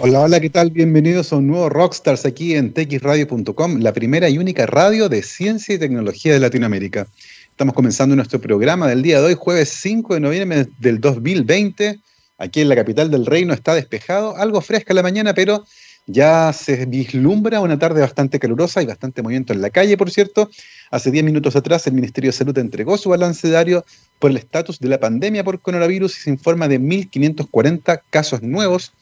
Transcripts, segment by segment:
Hola, hola, ¿qué tal? Bienvenidos a un nuevo Rockstars aquí en txradio.com, la primera y única radio de ciencia y tecnología de Latinoamérica. Estamos comenzando nuestro programa del día de hoy, jueves 5 de noviembre del 2020. Aquí en la capital del reino está despejado, algo fresca la mañana, pero ya se vislumbra una tarde bastante calurosa y bastante movimiento en la calle, por cierto. Hace 10 minutos atrás el Ministerio de Salud entregó su balance diario por el estatus de la pandemia por coronavirus y se informa de 1.540 casos nuevos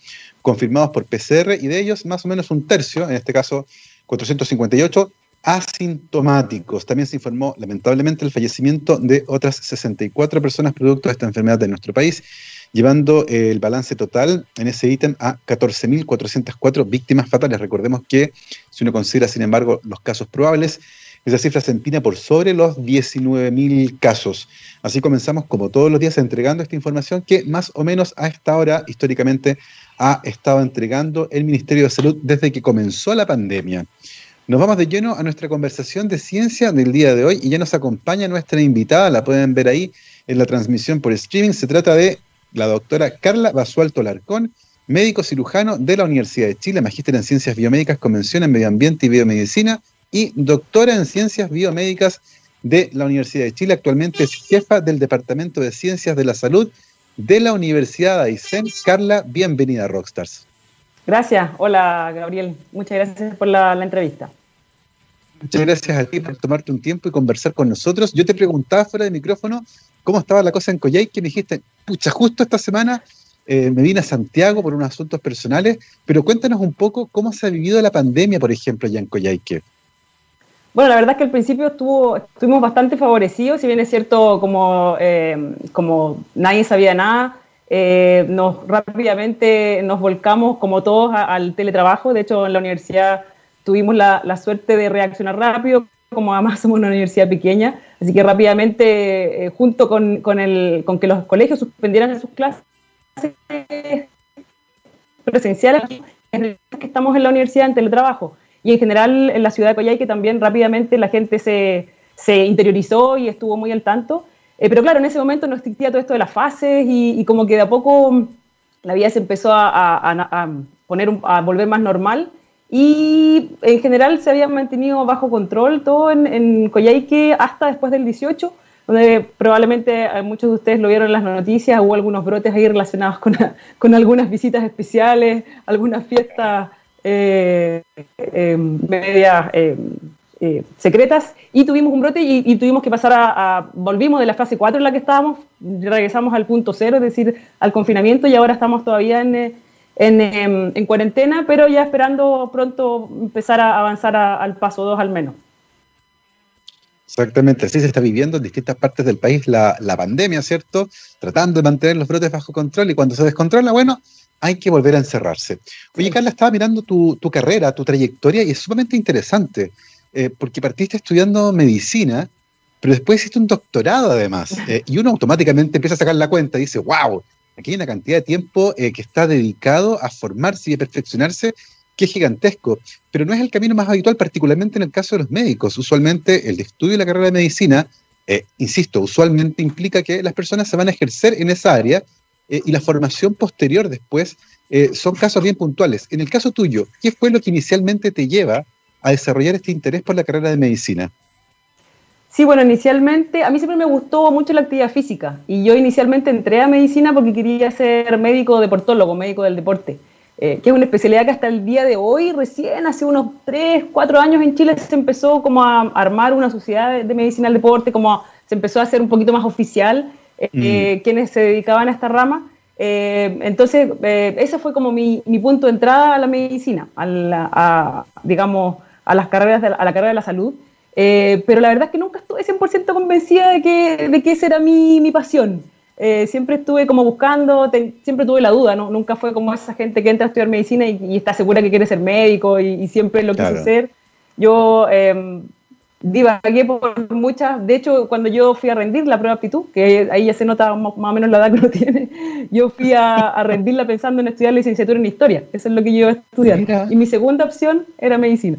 confirmados por PCR y de ellos más o menos un tercio, en este caso 458, asintomáticos. También se informó lamentablemente el fallecimiento de otras 64 personas producto de esta enfermedad en nuestro país llevando el balance total en ese ítem a 14.404 víctimas fatales. Recordemos que si uno considera, sin embargo, los casos probables, esa cifra se empina por sobre los 19.000 casos. Así comenzamos, como todos los días, entregando esta información que más o menos a esta hora, históricamente, ha estado entregando el Ministerio de Salud desde que comenzó la pandemia. Nos vamos de lleno a nuestra conversación de ciencia del día de hoy y ya nos acompaña nuestra invitada, la pueden ver ahí en la transmisión por streaming. Se trata de la doctora Carla Basualto Larcón, médico cirujano de la Universidad de Chile, magíster en Ciencias Biomédicas, Convención en Medio Ambiente y Biomedicina y doctora en Ciencias Biomédicas de la Universidad de Chile. Actualmente es jefa del Departamento de Ciencias de la Salud de la Universidad de Aysén. Carla, bienvenida a Rockstars. Gracias. Hola, Gabriel. Muchas gracias por la, la entrevista. Muchas gracias a ti por tomarte un tiempo y conversar con nosotros. Yo te preguntaba fuera de micrófono cómo estaba la cosa en Coyhai, que me dijiste, pucha, justo esta semana eh, me vine a Santiago por unos asuntos personales, pero cuéntanos un poco cómo se ha vivido la pandemia, por ejemplo, allá en Coyhaique. Bueno, la verdad es que al principio estuvo, estuvimos bastante favorecidos, si bien es cierto, como, eh, nadie sabía nada, eh, nos rápidamente nos volcamos, como todos, al teletrabajo. De hecho, en la universidad tuvimos la, suerte de reaccionar rápido, como además somos una universidad pequeña, así que rápidamente, eh, junto con, con, el, con que los colegios suspendieran sus clases presenciales, que estamos en la universidad en teletrabajo. Y en general en la ciudad de Coyhaique también rápidamente la gente se, se interiorizó y estuvo muy al tanto. Eh, pero claro, en ese momento no existía todo esto de las fases y, y como que de a poco la vida se empezó a, a, a poner a volver más normal y en general se había mantenido bajo control todo en, en Coyhaique hasta después del 18, donde probablemente eh, muchos de ustedes lo vieron en las noticias, hubo algunos brotes ahí relacionados con, con algunas visitas especiales, algunas fiestas eh, eh, medias eh, secretas, y tuvimos un brote y, tuvimos que pasar a, volvimos de la fase 4 en la que estábamos, regresamos al punto cero, es decir, al confinamiento, y ahora estamos todavía en en, en, en, cuarentena, pero ya esperando pronto empezar a avanzar al paso 2 al menos. Exactamente, así se está viviendo en distintas partes del país la, la, pandemia, ¿cierto? Tratando de mantener los brotes bajo control y cuando se descontrola, bueno, hay que volver a encerrarse. Oye, Carla, estaba mirando tu, tu carrera, tu trayectoria y es sumamente interesante, eh, porque partiste estudiando medicina, pero después hiciste un doctorado además, eh, y uno automáticamente empieza a sacar la cuenta y dice, wow, Aquí hay una cantidad de tiempo eh, que está dedicado a formarse y a perfeccionarse que es gigantesco, pero no es el camino más habitual, particularmente en el caso de los médicos. Usualmente el estudio de la carrera de medicina, eh, insisto, usualmente implica que las personas se van a ejercer en esa área eh, y la formación posterior después eh, son casos bien puntuales. En el caso tuyo, ¿qué fue lo que inicialmente te lleva a desarrollar este interés por la carrera de medicina? Sí, bueno, inicialmente a mí siempre me gustó mucho la actividad física y yo inicialmente entré a medicina porque quería ser médico deportólogo, médico del deporte, eh, que es una especialidad que hasta el día de hoy, recién hace unos 3, 4 años en Chile se empezó como a armar una sociedad de, medicina del deporte, como a, se empezó a hacer un poquito más oficial eh, mm. quienes se dedicaban a esta rama. Eh, entonces, ese fue como mi, mi, punto de entrada a la medicina, a, la, a digamos, a las carreras de, a la carrera de la salud. Eh, pero la verdad es que nunca estuve 100% convencida de que, de que esa era mi, mi pasión. Eh, siempre estuve como buscando, te, siempre tuve la duda, ¿no? Nunca fue como esa gente que entra a estudiar medicina y, y está segura que quiere ser médico y, y siempre lo claro. quiso ser. Yo eh, divagué por muchas, de hecho, cuando yo fui a rendir la prueba de aptitud, que ahí ya se nota más, o menos la edad que uno tiene, yo fui a, a rendirla pensando en estudiar licenciatura en historia, eso es lo que yo iba a estudiar. Mira. Y mi segunda opción era medicina.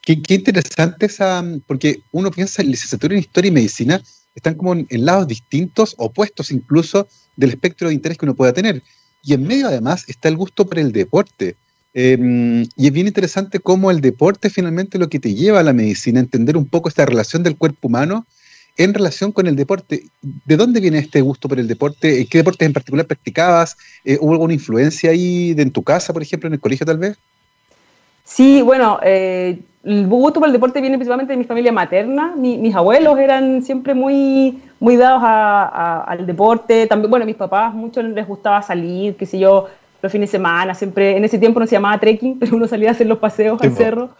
Qué, qué, interesante esa, porque uno piensa en licenciatura en historia y medicina, están como en, en, lados distintos, opuestos incluso, del espectro de interés que uno pueda tener. y en medio además está el gusto por el deporte. Em, y es bien interesante cómo el deporte finalmente lo que te lleva a la medicina, entender un poco esta relación del cuerpo humano en relación con el deporte. ¿De dónde viene este gusto por el deporte? ¿Qué deportes en particular practicabas? Eh, ¿Hubo alguna influencia ahí de, en tu casa, por ejemplo, en el colegio tal vez? Sí, bueno, eh, el gusto por el deporte viene principalmente de mi familia materna. mis abuelos eran siempre muy, muy dados al deporte. También, bueno, mis papás, muchos les gustaba salir, qué sé yo, los fines de semana, siempre, en ese tiempo no se llamaba trekking, pero uno salía a hacer los paseos al cerro,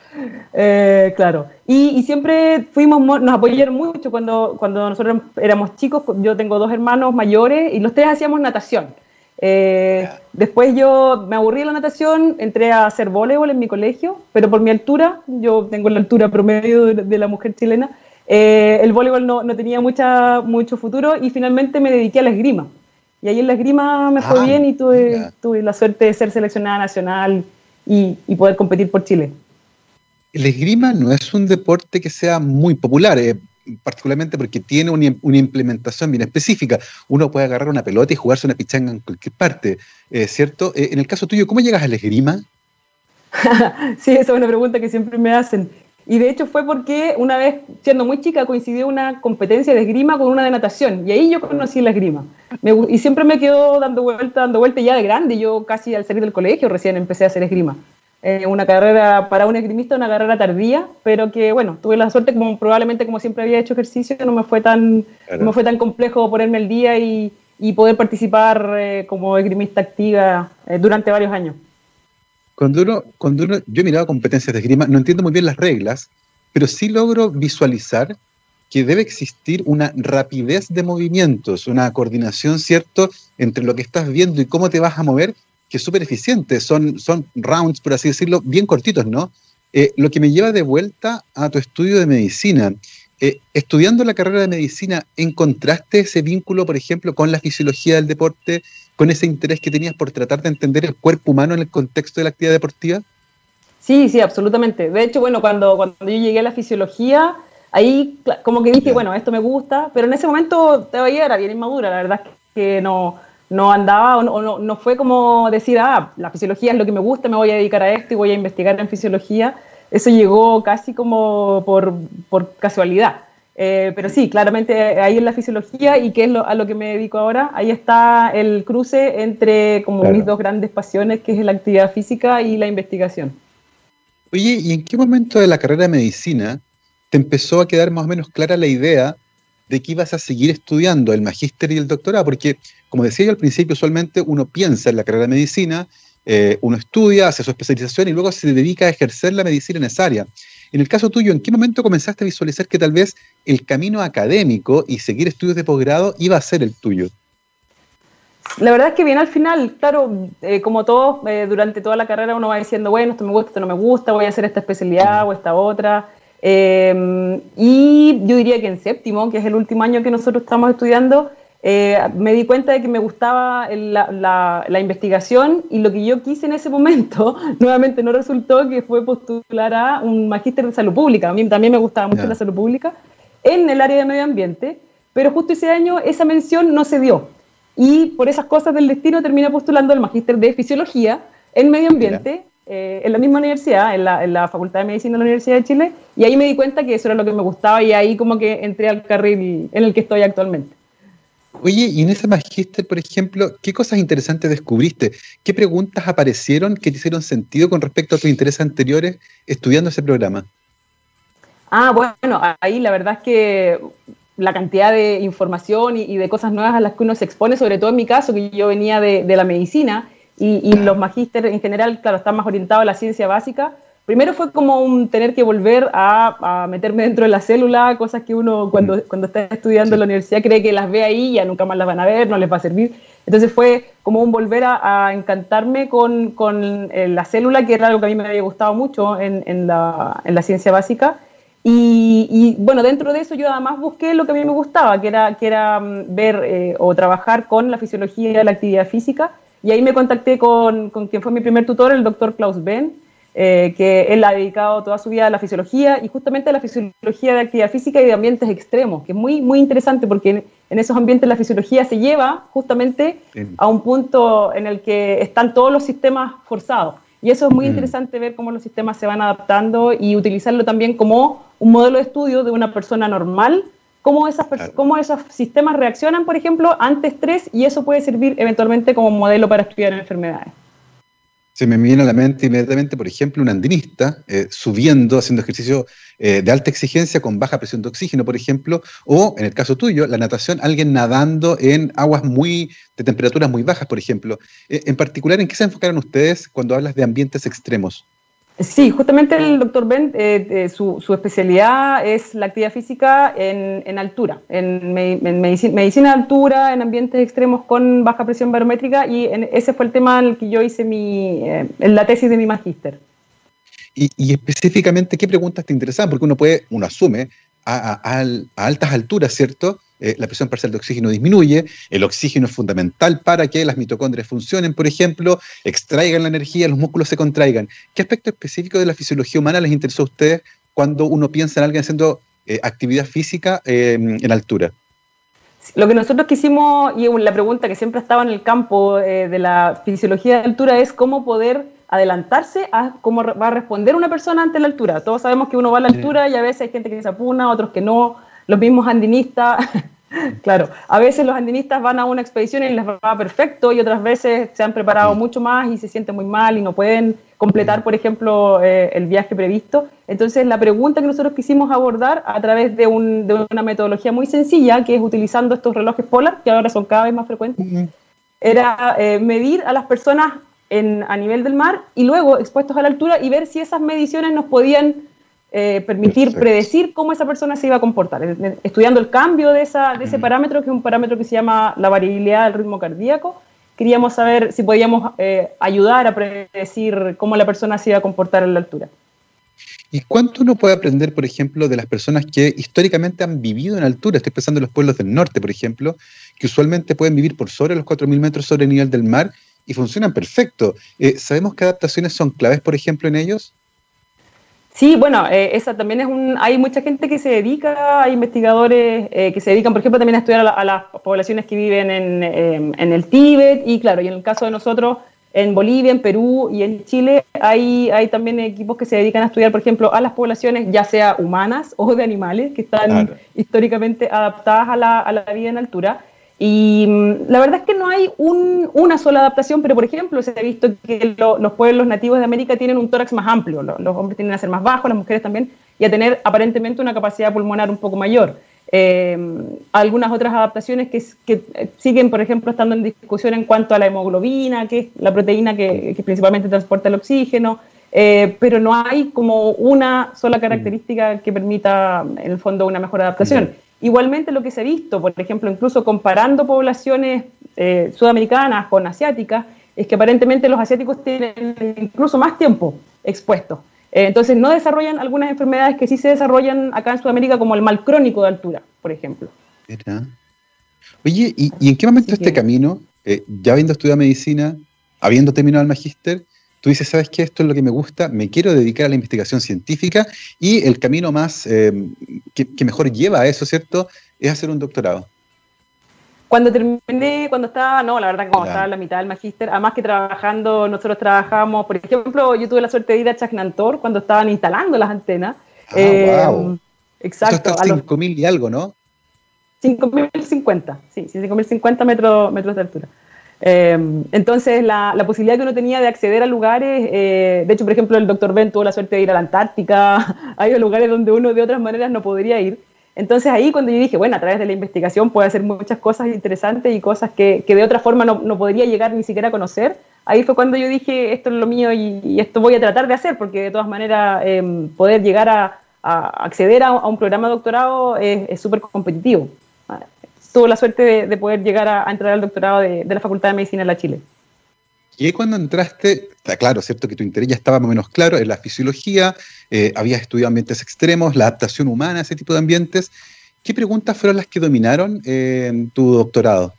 eh, claro. Y, siempre fuimos, nos apoyaron mucho cuando, cuando nosotros éramos chicos, yo tengo dos hermanos mayores y los tres hacíamos natación. Eh, después yo me aburrí de la natación, entré a hacer voleibol en mi colegio, pero por mi altura, yo tengo la altura promedio de, la mujer chilena, eh, el voleibol no, no, tenía mucha, mucho futuro y finalmente me dediqué a la esgrima. Y ahí en la esgrima me fue ah, bien y tuve, tuve, la suerte de ser seleccionada nacional y, poder competir por Chile. El esgrima no es un deporte que sea muy popular, eh, particularmente porque tiene una, implementación bien específica. Uno puede agarrar una pelota y jugarse una pichanga en cualquier parte, eh, ¿cierto? Eh, en el caso tuyo, ¿cómo llegas al esgrima? sí, esa es una pregunta que siempre me hacen. Y de hecho fue porque una vez, siendo muy chica, coincidió una competencia de esgrima con una de natación. Y ahí yo conocí la esgrima. y siempre me quedó dando vuelta, dando vuelta ya de grande. Yo casi al salir del colegio recién empecé a hacer esgrima. Eh, una carrera para un esgrimista, una carrera tardía, pero que bueno, tuve la suerte, como probablemente como siempre había hecho ejercicio, no me fue tan, no me fue tan complejo ponerme el día y, y poder participar eh, como esgrimista activa eh, durante varios años. Cuando uno, cuando uno, yo he mirado competencias de esgrima, no entiendo muy bien las reglas, pero sí logro visualizar que debe existir una rapidez de movimientos, una coordinación, ¿cierto?, entre lo que estás viendo y cómo te vas a mover, que es súper eficiente. Son, son rounds, por así decirlo, bien cortitos, ¿no? Eh, lo que me lleva de vuelta a tu estudio de medicina. Eh, estudiando la carrera de medicina, ¿encontraste ese vínculo, por ejemplo, con la fisiología del deporte, con ese interés que tenías por tratar de entender el cuerpo humano en el contexto de la actividad deportiva? Sí, sí, absolutamente. De hecho, bueno, cuando, cuando yo llegué a la fisiología, ahí como que dije, bueno, esto me gusta, pero en ese momento todavía era bien inmadura, la verdad es que no, no andaba o, no, no, fue como decir, ah, la fisiología es lo que me gusta, me voy a dedicar a esto y voy a investigar en fisiología, eso llegó casi como por, por casualidad. Eh, pero sí, claramente ahí en la fisiología y que es a lo que me dedico ahora, ahí está el cruce entre como mis dos grandes pasiones, que es la actividad física y la investigación. Oye, ¿y en qué momento de la carrera de medicina te empezó a quedar más o menos clara la idea de que ibas a seguir estudiando el magíster y el doctorado? Porque, como decía yo al principio, usualmente uno piensa en la carrera de medicina eh, uno estudia, hace su especialización y luego se dedica a ejercer la medicina en esa área. En el caso tuyo, ¿en qué momento comenzaste a visualizar que tal vez el camino académico y seguir estudios de posgrado iba a ser el tuyo? La verdad es que bien al final, claro, eh, como todos, eh, durante toda la carrera uno va diciendo, bueno, esto me gusta, esto no me gusta, voy a hacer esta especialidad o esta otra. y yo diría que en séptimo, que es el último año que nosotros estamos estudiando, eh, me di cuenta de que me gustaba la, investigación y lo que yo quise en ese momento, nuevamente no resultó, que fue postular a un magíster de salud pública. A mí también me gustaba mucho la salud pública en el área de medio ambiente, pero justo ese año esa mención no se dio. Y por esas cosas del destino terminé postulando al magíster de fisiología en medio ambiente. Eh, en la misma universidad, en la, en la, Facultad de Medicina de la Universidad de Chile, y ahí me di cuenta que eso era lo que me gustaba y ahí como que entré al carril en el que estoy actualmente. Oye, y en ese magíster, por ejemplo, ¿qué cosas interesantes descubriste? ¿Qué preguntas aparecieron que te hicieron sentido con respecto a tus intereses anteriores estudiando ese programa? Ah, bueno, ahí la verdad es que la cantidad de información y, de cosas nuevas a las que uno se expone, sobre todo en mi caso, que yo venía de, la medicina y, y los magísteres en general, claro, están más orientados a la ciencia básica, primero fue como un tener que volver a, meterme dentro de la célula, cosas que uno cuando, mm. cuando está estudiando en la universidad cree que las ve ahí y ya nunca más las van a ver, no les va a servir. Entonces fue como un volver a, encantarme con, con eh, la célula, que era algo que a mí me había gustado mucho en, en, la, en la, ciencia básica. Y, bueno, dentro de eso yo además busqué lo que a mí me gustaba, que era, que era mm, ver eh, o trabajar con la fisiología y la actividad física. Y ahí me contacté con, con quien fue mi primer tutor, el doctor Klaus Ben, eh, que él ha dedicado toda su vida a la fisiología y justamente a la fisiología de actividad física y de ambientes extremos, que es muy, muy interesante porque en, esos ambientes la fisiología se lleva justamente a un punto en el que están todos los sistemas forzados. Y eso es muy mm. interesante ver cómo los sistemas se van adaptando y utilizarlo también como un modelo de estudio de una persona normal, cómo, esas cómo esos sistemas reaccionan, por ejemplo, ante estrés y eso puede servir eventualmente como modelo para estudiar enfermedades. Se me viene a la mente inmediatamente, por ejemplo, un andinista eh, subiendo, haciendo ejercicio eh, de alta exigencia con baja presión de oxígeno, por ejemplo, o en el caso tuyo, la natación, alguien nadando en aguas muy de temperaturas muy bajas, por ejemplo. Eh, en particular, ¿en qué se enfocaron ustedes cuando hablas de ambientes extremos? Sí, justamente el doctor Ben, eh, eh, su, especialidad es la actividad física en, altura, en, medicina, de altura, en ambientes extremos con baja presión barométrica y ese fue el tema en el que yo hice mi, eh, la tesis de mi magíster. Y, específicamente, ¿qué preguntas te interesan? Porque uno puede, uno asume a altas alturas, ¿cierto? Eh, la presión parcial de oxígeno disminuye, el oxígeno es fundamental para que las mitocondrias funcionen, por ejemplo, extraigan la energía, los músculos se contraigan. ¿Qué aspecto específico de la fisiología humana les interesó a ustedes cuando uno piensa en alguien haciendo eh, actividad física eh, en altura? Lo que nosotros quisimos, y la pregunta que siempre estaba en el campo de la fisiología de altura, es cómo poder adelantarse a cómo va a responder una persona ante la altura. Todos sabemos que uno va a la altura y a veces hay gente que se apuna, otros que no, los mismos andinistas Claro, a veces los andinistas van a una expedición y les va perfecto y otras veces se han preparado mucho más y se sienten muy mal y no pueden completar, por ejemplo, eh, el viaje previsto. Entonces, la pregunta que nosotros quisimos abordar a través de, una metodología muy sencilla, que es utilizando estos relojes polar, que ahora son cada vez más frecuentes, era eh, medir a las personas a nivel del mar y luego expuestos a la altura y ver si esas mediciones nos podían eh, permitir predecir cómo esa persona se iba a comportar, estudiando el cambio de, esa, de ese parámetro, que es un parámetro que se llama la variabilidad del ritmo cardíaco. Queríamos saber si podíamos eh, ayudar a predecir cómo la persona se iba a comportar en la altura. ¿Y cuánto uno puede aprender, por ejemplo, de las personas que históricamente han vivido en altura? Estoy pensando en los pueblos del norte, por ejemplo, que usualmente pueden vivir por sobre los 4.000 metros sobre el nivel del mar y funcionan perfecto. Eh, ¿Sabemos qué adaptaciones son claves, por ejemplo, en ellos? Sí, bueno, eh, esa también es un. Hay mucha gente que se dedica, hay investigadores eh, que se dedican, por ejemplo, también a estudiar a, las poblaciones que viven en, em, en, el Tíbet y, claro, y en el caso de nosotros, en Bolivia, en Perú y en Chile, hay, hay también equipos que se dedican a estudiar, por ejemplo, a las poblaciones, ya sea humanas o de animales, que están históricamente adaptadas a la, a la vida en altura. Y mm, la verdad es que no hay una sola adaptación, pero por ejemplo se ha visto que los pueblos nativos de América tienen un tórax más amplio, los, hombres tienden a ser más bajos, las mujeres también, y a tener aparentemente una capacidad pulmonar un poco mayor. Eh, algunas otras adaptaciones que, eh, siguen, por ejemplo, estando en discusión en cuanto a la hemoglobina, que es la proteína que, principalmente transporta el oxígeno, eh, pero no hay como una sola característica que permita, en el fondo, una mejor adaptación. Igualmente lo que se ha visto, por ejemplo, incluso comparando poblaciones eh, sudamericanas con asiáticas, es que aparentemente los asiáticos tienen incluso más tiempo expuestos. Eh, entonces no desarrollan algunas enfermedades que sí se desarrollan acá en Sudamérica, como el mal crónico de altura, por ejemplo. Oye, ¿y, en qué momento este camino, eh, ya habiendo estudiado medicina, habiendo terminado el magíster, tú dices, ¿sabes qué? Esto es lo que me gusta, me quiero dedicar a la investigación científica y el camino más eh, que, mejor lleva a eso, ¿cierto? Es hacer un doctorado. Cuando terminé, cuando estaba, no, la verdad que cuando estaba en la mitad del magíster, además que trabajando, nosotros trabajamos, por ejemplo, yo tuve la suerte de ir a Chacnantor cuando estaban instalando las antenas. Ah, eh, Exacto. Esto está a 5.000 y algo, ¿no? 5.050, sí, 5.050 metros, metros de altura. Eh, entonces, la, posibilidad que uno tenía de acceder a lugares, eh, de hecho, por ejemplo, el doctor Ben tuvo la suerte de ir a la Antártica, hay lugares donde uno de otras maneras no podría ir. Entonces ahí cuando yo dije, bueno, a través de la investigación puede hacer muchas cosas interesantes y cosas que, de otra forma no, podría llegar ni siquiera a conocer, ahí fue cuando yo dije, esto es lo mío y, esto voy a tratar de hacer, porque de todas maneras em, poder llegar a, acceder a, un programa de doctorado es súper competitivo tuvo la suerte de, poder llegar a, entrar al doctorado de, la Facultad de Medicina de la Chile. Y ahí cuando entraste, está claro, ¿cierto? Que tu interés ya estaba más o menos claro en la fisiología, eh, habías estudiado ambientes extremos, la adaptación humana ese tipo de ambientes. ¿Qué preguntas fueron las que dominaron eh, tu doctorado?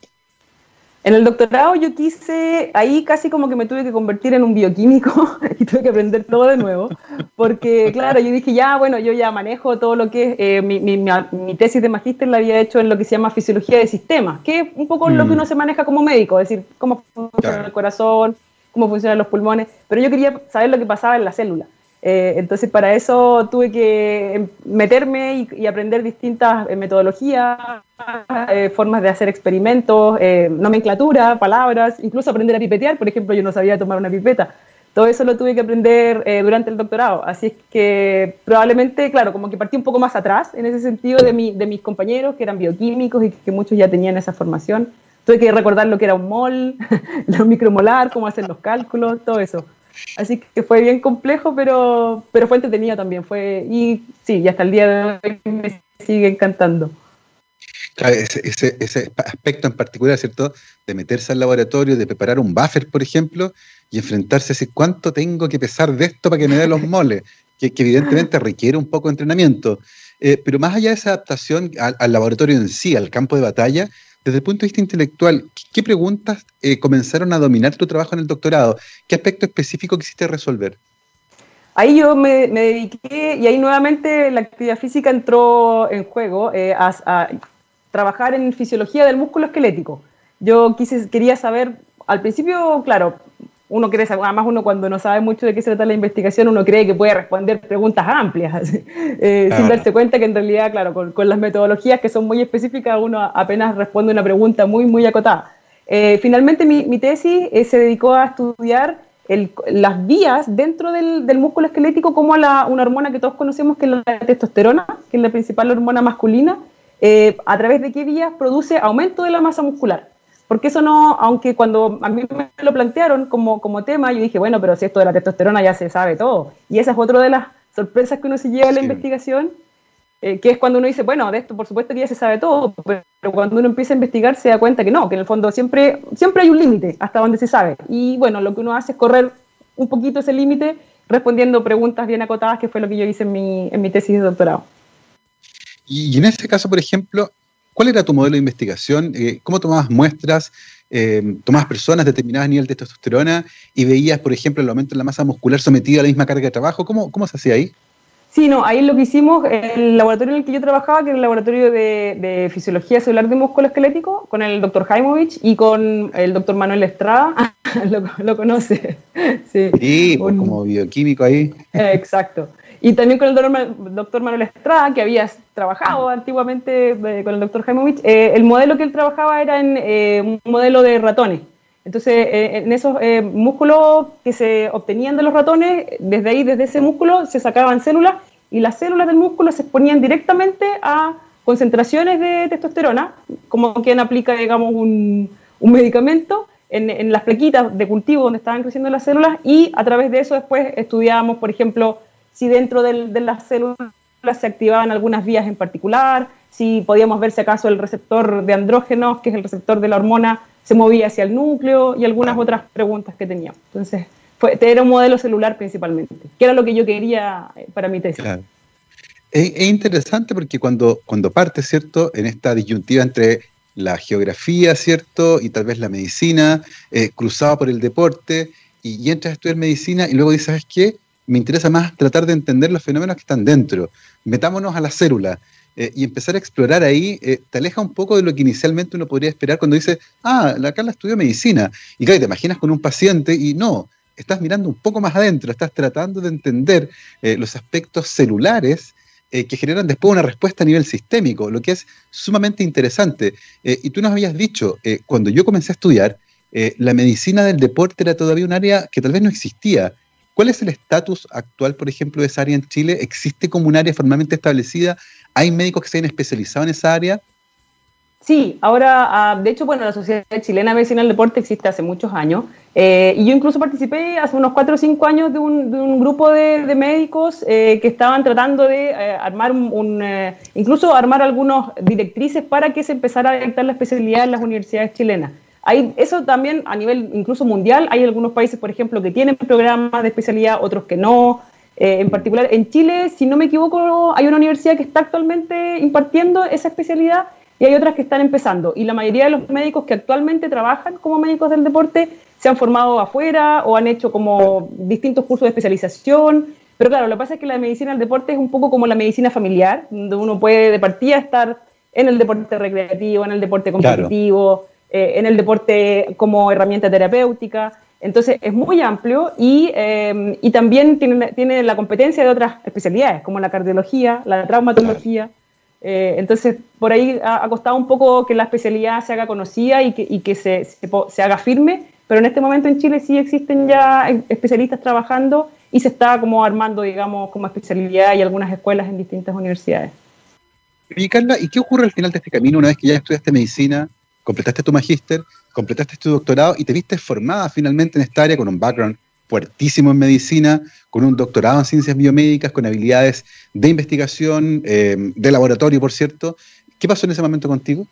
En el doctorado yo quise, ahí casi como que me tuve que convertir en un bioquímico y tuve que aprender todo de nuevo, porque claro, yo dije, ya, bueno, yo ya manejo todo lo que es, eh, mi, mi, tesis de magíster la había hecho en lo que se llama fisiología de sistemas, que es un poco lo que mm. uno se maneja como médico, es decir, cómo funciona el corazón, cómo funcionan los pulmones, pero yo quería saber lo que pasaba en la célula. Eh, entonces, para eso tuve que meterme y, aprender distintas eh, metodologías, eh, formas de hacer experimentos, nomenclatura, palabras, incluso aprender a pipetear. Por ejemplo, yo no sabía tomar una pipeta. Todo eso lo tuve que aprender durante el doctorado. Así es que probablemente, claro, como que partí un poco más atrás en ese sentido de, mi, de mis compañeros que eran bioquímicos y que muchos ya tenían esa formación. Tuve que recordar lo que era un mol, lo micromolar, cómo hacer los cálculos, todo eso. Así que fue bien complejo, pero, pero fue entretenido también. Fue, y sí, y hasta el día de hoy me sigue encantando. ese, ese, aspecto en particular, ¿cierto? De meterse al laboratorio, de preparar un buffer, por ejemplo, y enfrentarse a decir, ¿cuánto tengo que pesar de esto para que me dé los moles? Que, evidentemente requiere un poco de entrenamiento. Eh, pero más allá de esa adaptación al, laboratorio en sí, al campo de batalla, desde el punto de vista intelectual, ¿qué preguntas eh, comenzaron a dominar tu trabajo en el doctorado? ¿Qué aspecto específico quisiste resolver? Ahí yo me, dediqué y ahí nuevamente la actividad física entró en juego eh, a, trabajar en fisiología del músculo esquelético. Yo quise, quería saber, al principio, claro, uno cree, además uno cuando no sabe mucho de qué se trata la investigación, uno cree que puede responder preguntas amplias, eh, sin darse cuenta que en realidad, claro, con, las metodologías que son muy específicas, uno apenas responde una pregunta muy, muy acotada. Eh, finalmente mi, tesis eh, se dedicó a estudiar las vías dentro del, músculo esquelético como la, una hormona que todos conocemos que es la testosterona, que es la principal hormona masculina, a través de qué vías produce aumento de la masa muscular. Porque eso no, aunque cuando a mí me lo plantearon como, como tema, yo dije, bueno, pero si esto de la testosterona ya se sabe todo. Y esa es otra de las sorpresas que uno se lleva a la investigación, eh, que es cuando uno dice, bueno, de esto por supuesto que ya se sabe todo, pero cuando uno empieza a investigar se da cuenta que no, que en el fondo siempre, siempre hay un límite hasta donde se sabe. Y bueno, lo que uno hace es correr un poquito ese límite respondiendo preguntas bien acotadas, que fue lo que yo hice en mi, en mi tesis de doctorado. Y en ese caso, por ejemplo, ¿Cuál era tu modelo de investigación? Eh, ¿Cómo tomabas muestras? Eh, ¿Tomabas personas de determinado nivel de testosterona y veías, por ejemplo, el aumento en la masa muscular sometido a la misma carga de trabajo? ¿Cómo, cómo se hacía ahí? Sí, no, ahí lo que hicimos, el laboratorio en el que yo trabajaba, que era el laboratorio de, fisiología celular de músculo esquelético, con el doctor Jaimovich y con el doctor Manuel Estrada, lo, conoce. Sí, pues como bioquímico ahí. exacto. Y también con el doctor, Manuel Estrada, que había trabajado antiguamente eh, con el doctor Jaimovich. Eh, el modelo que él trabajaba era en eh, un modelo de ratones. Entonces, en esos músculos que se obtenían de los ratones, desde ahí, desde ese músculo, se sacaban células y las células del músculo se exponían directamente a concentraciones de testosterona, como quien aplica, digamos, un, un medicamento en, en, las plaquitas de cultivo donde estaban creciendo las células y a través de eso después estudiábamos, por ejemplo, si dentro de las células se activaban algunas vías en particular, si podíamos ver si acaso el receptor de andrógenos, que es el receptor de la hormona, se movía hacia el núcleo y algunas otras preguntas que teníamos. Entonces, era un modelo celular principalmente, que era lo que yo quería eh, para mi tesis. Es, interesante porque cuando, cuando parte, ¿cierto?, en esta disyuntiva entre la geografía, ¿cierto?, y tal vez la medicina, eh, cruzada por el deporte, y, y, entras a estudiar medicina y luego dices, ¿sabes qué? Me interesa más tratar de entender los fenómenos que están dentro. Metámonos a la célula eh, y empezar a explorar ahí, eh, te aleja un poco de lo que inicialmente uno podría esperar cuando dice, ah, la Carla estudió medicina. Y claro, te imaginas con un paciente y no, estás mirando un poco más adentro, estás tratando de entender eh, los aspectos celulares que generan después una respuesta a nivel sistémico, lo que es sumamente interesante. y tú nos habías dicho, cuando yo comencé a estudiar, la medicina del deporte era todavía un área que tal vez no existía. ¿Cuál es el estatus actual, por ejemplo, de esa área en Chile? ¿Existe como un área formalmente establecida? ¿Hay médicos que se hayan especializado en esa área? Sí, ahora, ah, de hecho, bueno, la Sociedad Chilena de Medicina del Deporte existe hace muchos años eh, y yo incluso participé hace unos 4 o 5 años de un, grupo de, médicos eh, que estaban tratando de eh, armar un, incluso armar algunas directrices para que se empezara a dictar la especialidad en las universidades chilenas. Hay, eso también a nivel incluso mundial, hay algunos países, por ejemplo, que tienen programas de especialidad, otros que no. Eh, en particular, en Chile, si no me equivoco, hay una universidad que está actualmente impartiendo esa especialidad, y hay otras que están empezando. Y la mayoría de los médicos que actualmente trabajan como médicos del deporte se han formado afuera o han hecho como distintos cursos de especialización. Pero claro, lo que pasa es que la medicina del deporte es un poco como la medicina familiar, donde uno puede de partida estar en el deporte recreativo, en el deporte competitivo, eh, en el deporte como herramienta terapéutica. Entonces es muy amplio y, eh, y también tiene, tiene, la competencia de otras especialidades, como la cardiología, la traumatología. Eh, entonces, por ahí ha, costado un poco que la especialidad se haga conocida y que, y que se, se, haga firme, pero en este momento en Chile sí existen ya especialistas trabajando y se está como armando, digamos, como especialidad y algunas escuelas en distintas universidades. Y Carla, ¿y qué ocurre al final de este camino una vez que ya estudiaste medicina, completaste tu magíster, completaste tu doctorado y te viste formada finalmente en esta área con un background fuertísimo en medicina, con un doctorado en ciencias biomédicas, con habilidades de investigación, eh, de laboratorio, por cierto. ¿Qué pasó en ese momento contigo?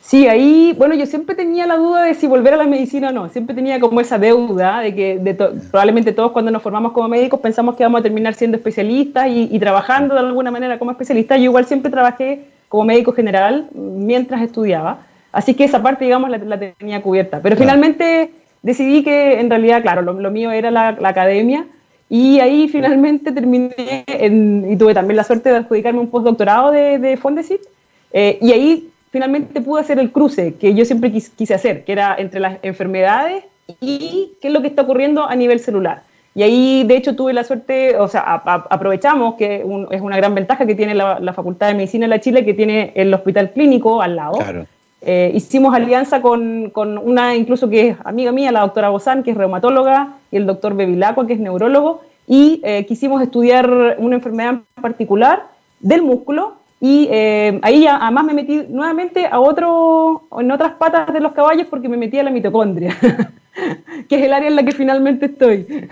Sí, ahí, bueno, yo siempre tenía la duda de si volver a la medicina o no. Siempre tenía como esa deuda de que probablemente todos cuando nos formamos como médicos pensamos que vamos a terminar siendo especialistas y, y trabajando de alguna manera como especialista. Yo igual siempre trabajé como médico general mientras estudiaba. Así que esa parte, digamos, la, tenía cubierta. Pero finalmente decidí que en realidad, claro, lo, mío era la, academia. Y ahí finalmente terminé y tuve también la suerte de adjudicarme un postdoctorado de, de Fondesit. Eh, y ahí finalmente pude hacer el cruce que yo siempre quise hacer, que era entre las enfermedades y qué es lo que está ocurriendo a nivel celular. Y ahí, de hecho, tuve la suerte, o sea, aprovechamos que es una gran ventaja que tiene la, la, Facultad de Medicina de la Chile, que tiene el hospital clínico al lado. Claro. Eh, hicimos alianza con, con, una incluso que es amiga mía, la doctora Bozán, que es reumatóloga, y el doctor Bevilacqua, que es neurólogo, y eh, quisimos estudiar una enfermedad en particular del músculo, y eh, ahí además me metí nuevamente a otro, en otras patas de los caballos porque me metí a la mitocondria, que es el área en la que finalmente estoy.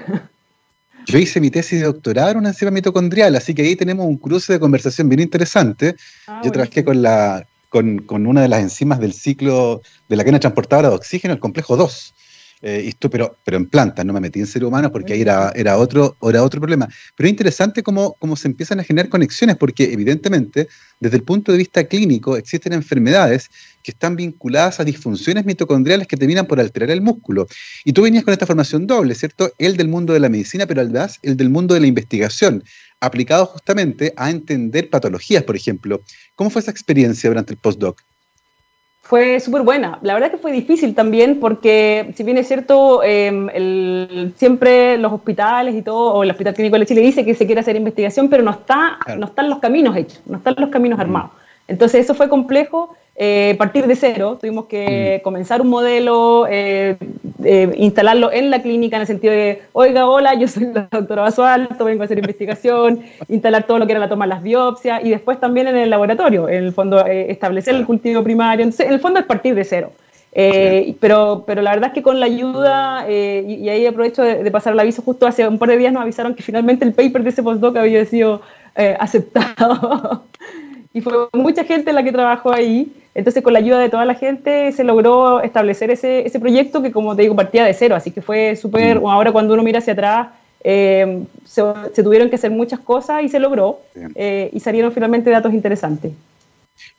Yo hice mi tesis de doctorado en una enzima mitocondrial, así que ahí tenemos un cruce de conversación bien interesante. Ah, Yo trabajé con la con, una de las enzimas del ciclo de la cadena transportadora de oxígeno, el complejo 2. Eh, esto, pero, pero en plantas, no me metí en seres humanos porque ahí era, era, otro, era otro problema. Pero es interesante cómo, cómo se empiezan a generar conexiones, porque evidentemente, desde el punto de vista clínico, existen enfermedades que están vinculadas a disfunciones mitocondriales que terminan por alterar el músculo. Y tú venías con esta formación doble, ¿cierto? El del mundo de la medicina, pero además el del mundo de la investigación aplicado justamente a entender patologías, por ejemplo. ¿Cómo fue esa experiencia durante el postdoc? Fue súper buena. La verdad que fue difícil también porque, si bien es cierto, em, siempre los hospitales y todo, o el Hospital Clínico de Chile dice que se quiere hacer investigación, pero no, está, no están los caminos hechos, no están los caminos armados. Entonces eso fue complejo eh, partir de cero, tuvimos que mm. comenzar un modelo, eh, eh, instalarlo en la clínica en el sentido de, oiga, hola, yo soy la doctora Basualto, vengo a hacer investigación, instalar todo lo que era la toma de las biopsias y después también en el laboratorio, en el fondo establecer el cultivo primario, entonces en el fondo es partir de cero. pero, pero la verdad es que con la ayuda, y, ahí aprovecho de, de, pasar el aviso, justo hace un par de días nos avisaron que finalmente el paper de ese postdoc había sido aceptado. y fue mucha gente la que trabajó ahí. Entonces, con la ayuda de toda la gente, se logró establecer ese, ese proyecto que, como te digo, partía de cero. Así que fue súper. Mm. Ahora, cuando uno mira hacia atrás, eh, se, tuvieron que hacer muchas cosas y se logró. Eh, y salieron finalmente datos interesantes.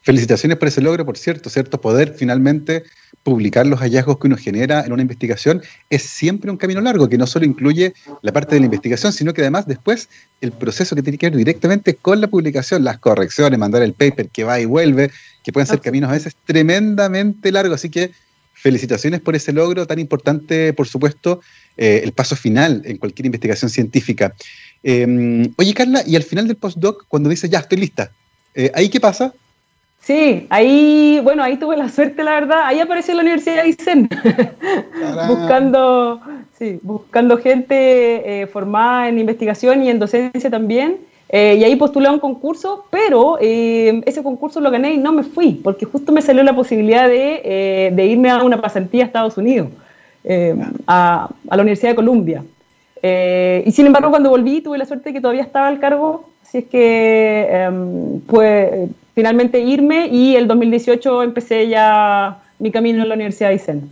Felicitaciones por ese logro, por cierto, ¿cierto? Poder finalmente publicar los hallazgos que uno genera en una investigación es siempre un camino largo, que no solo incluye la parte de la investigación, sino que además después el proceso que tiene que ver directamente con la publicación, las correcciones, mandar el paper que va y vuelve, que pueden ser caminos a veces tremendamente largos. Así que felicitaciones por ese logro tan importante, por supuesto, eh, el paso final en cualquier investigación científica. Em, oye, Carla, y al final del postdoc, cuando dice ya estoy lista, eh, ¿ahí qué pasa? Sí, ahí, bueno, ahí tuve la suerte, la verdad. Ahí apareció la Universidad de Aysén, buscando, sí, buscando gente eh, formada en investigación y en docencia también. Eh, y ahí postulé a un concurso, pero eh, ese concurso lo gané y no me fui, porque justo me salió la posibilidad de, de irme a una pasantía a Estados Unidos, a, a, la Universidad de Columbia. y sin embargo, cuando volví, tuve la suerte de que todavía estaba al cargo, así es que pues finalmente irme y el 2018 empecé ya mi camino en la Universidad de Aysén.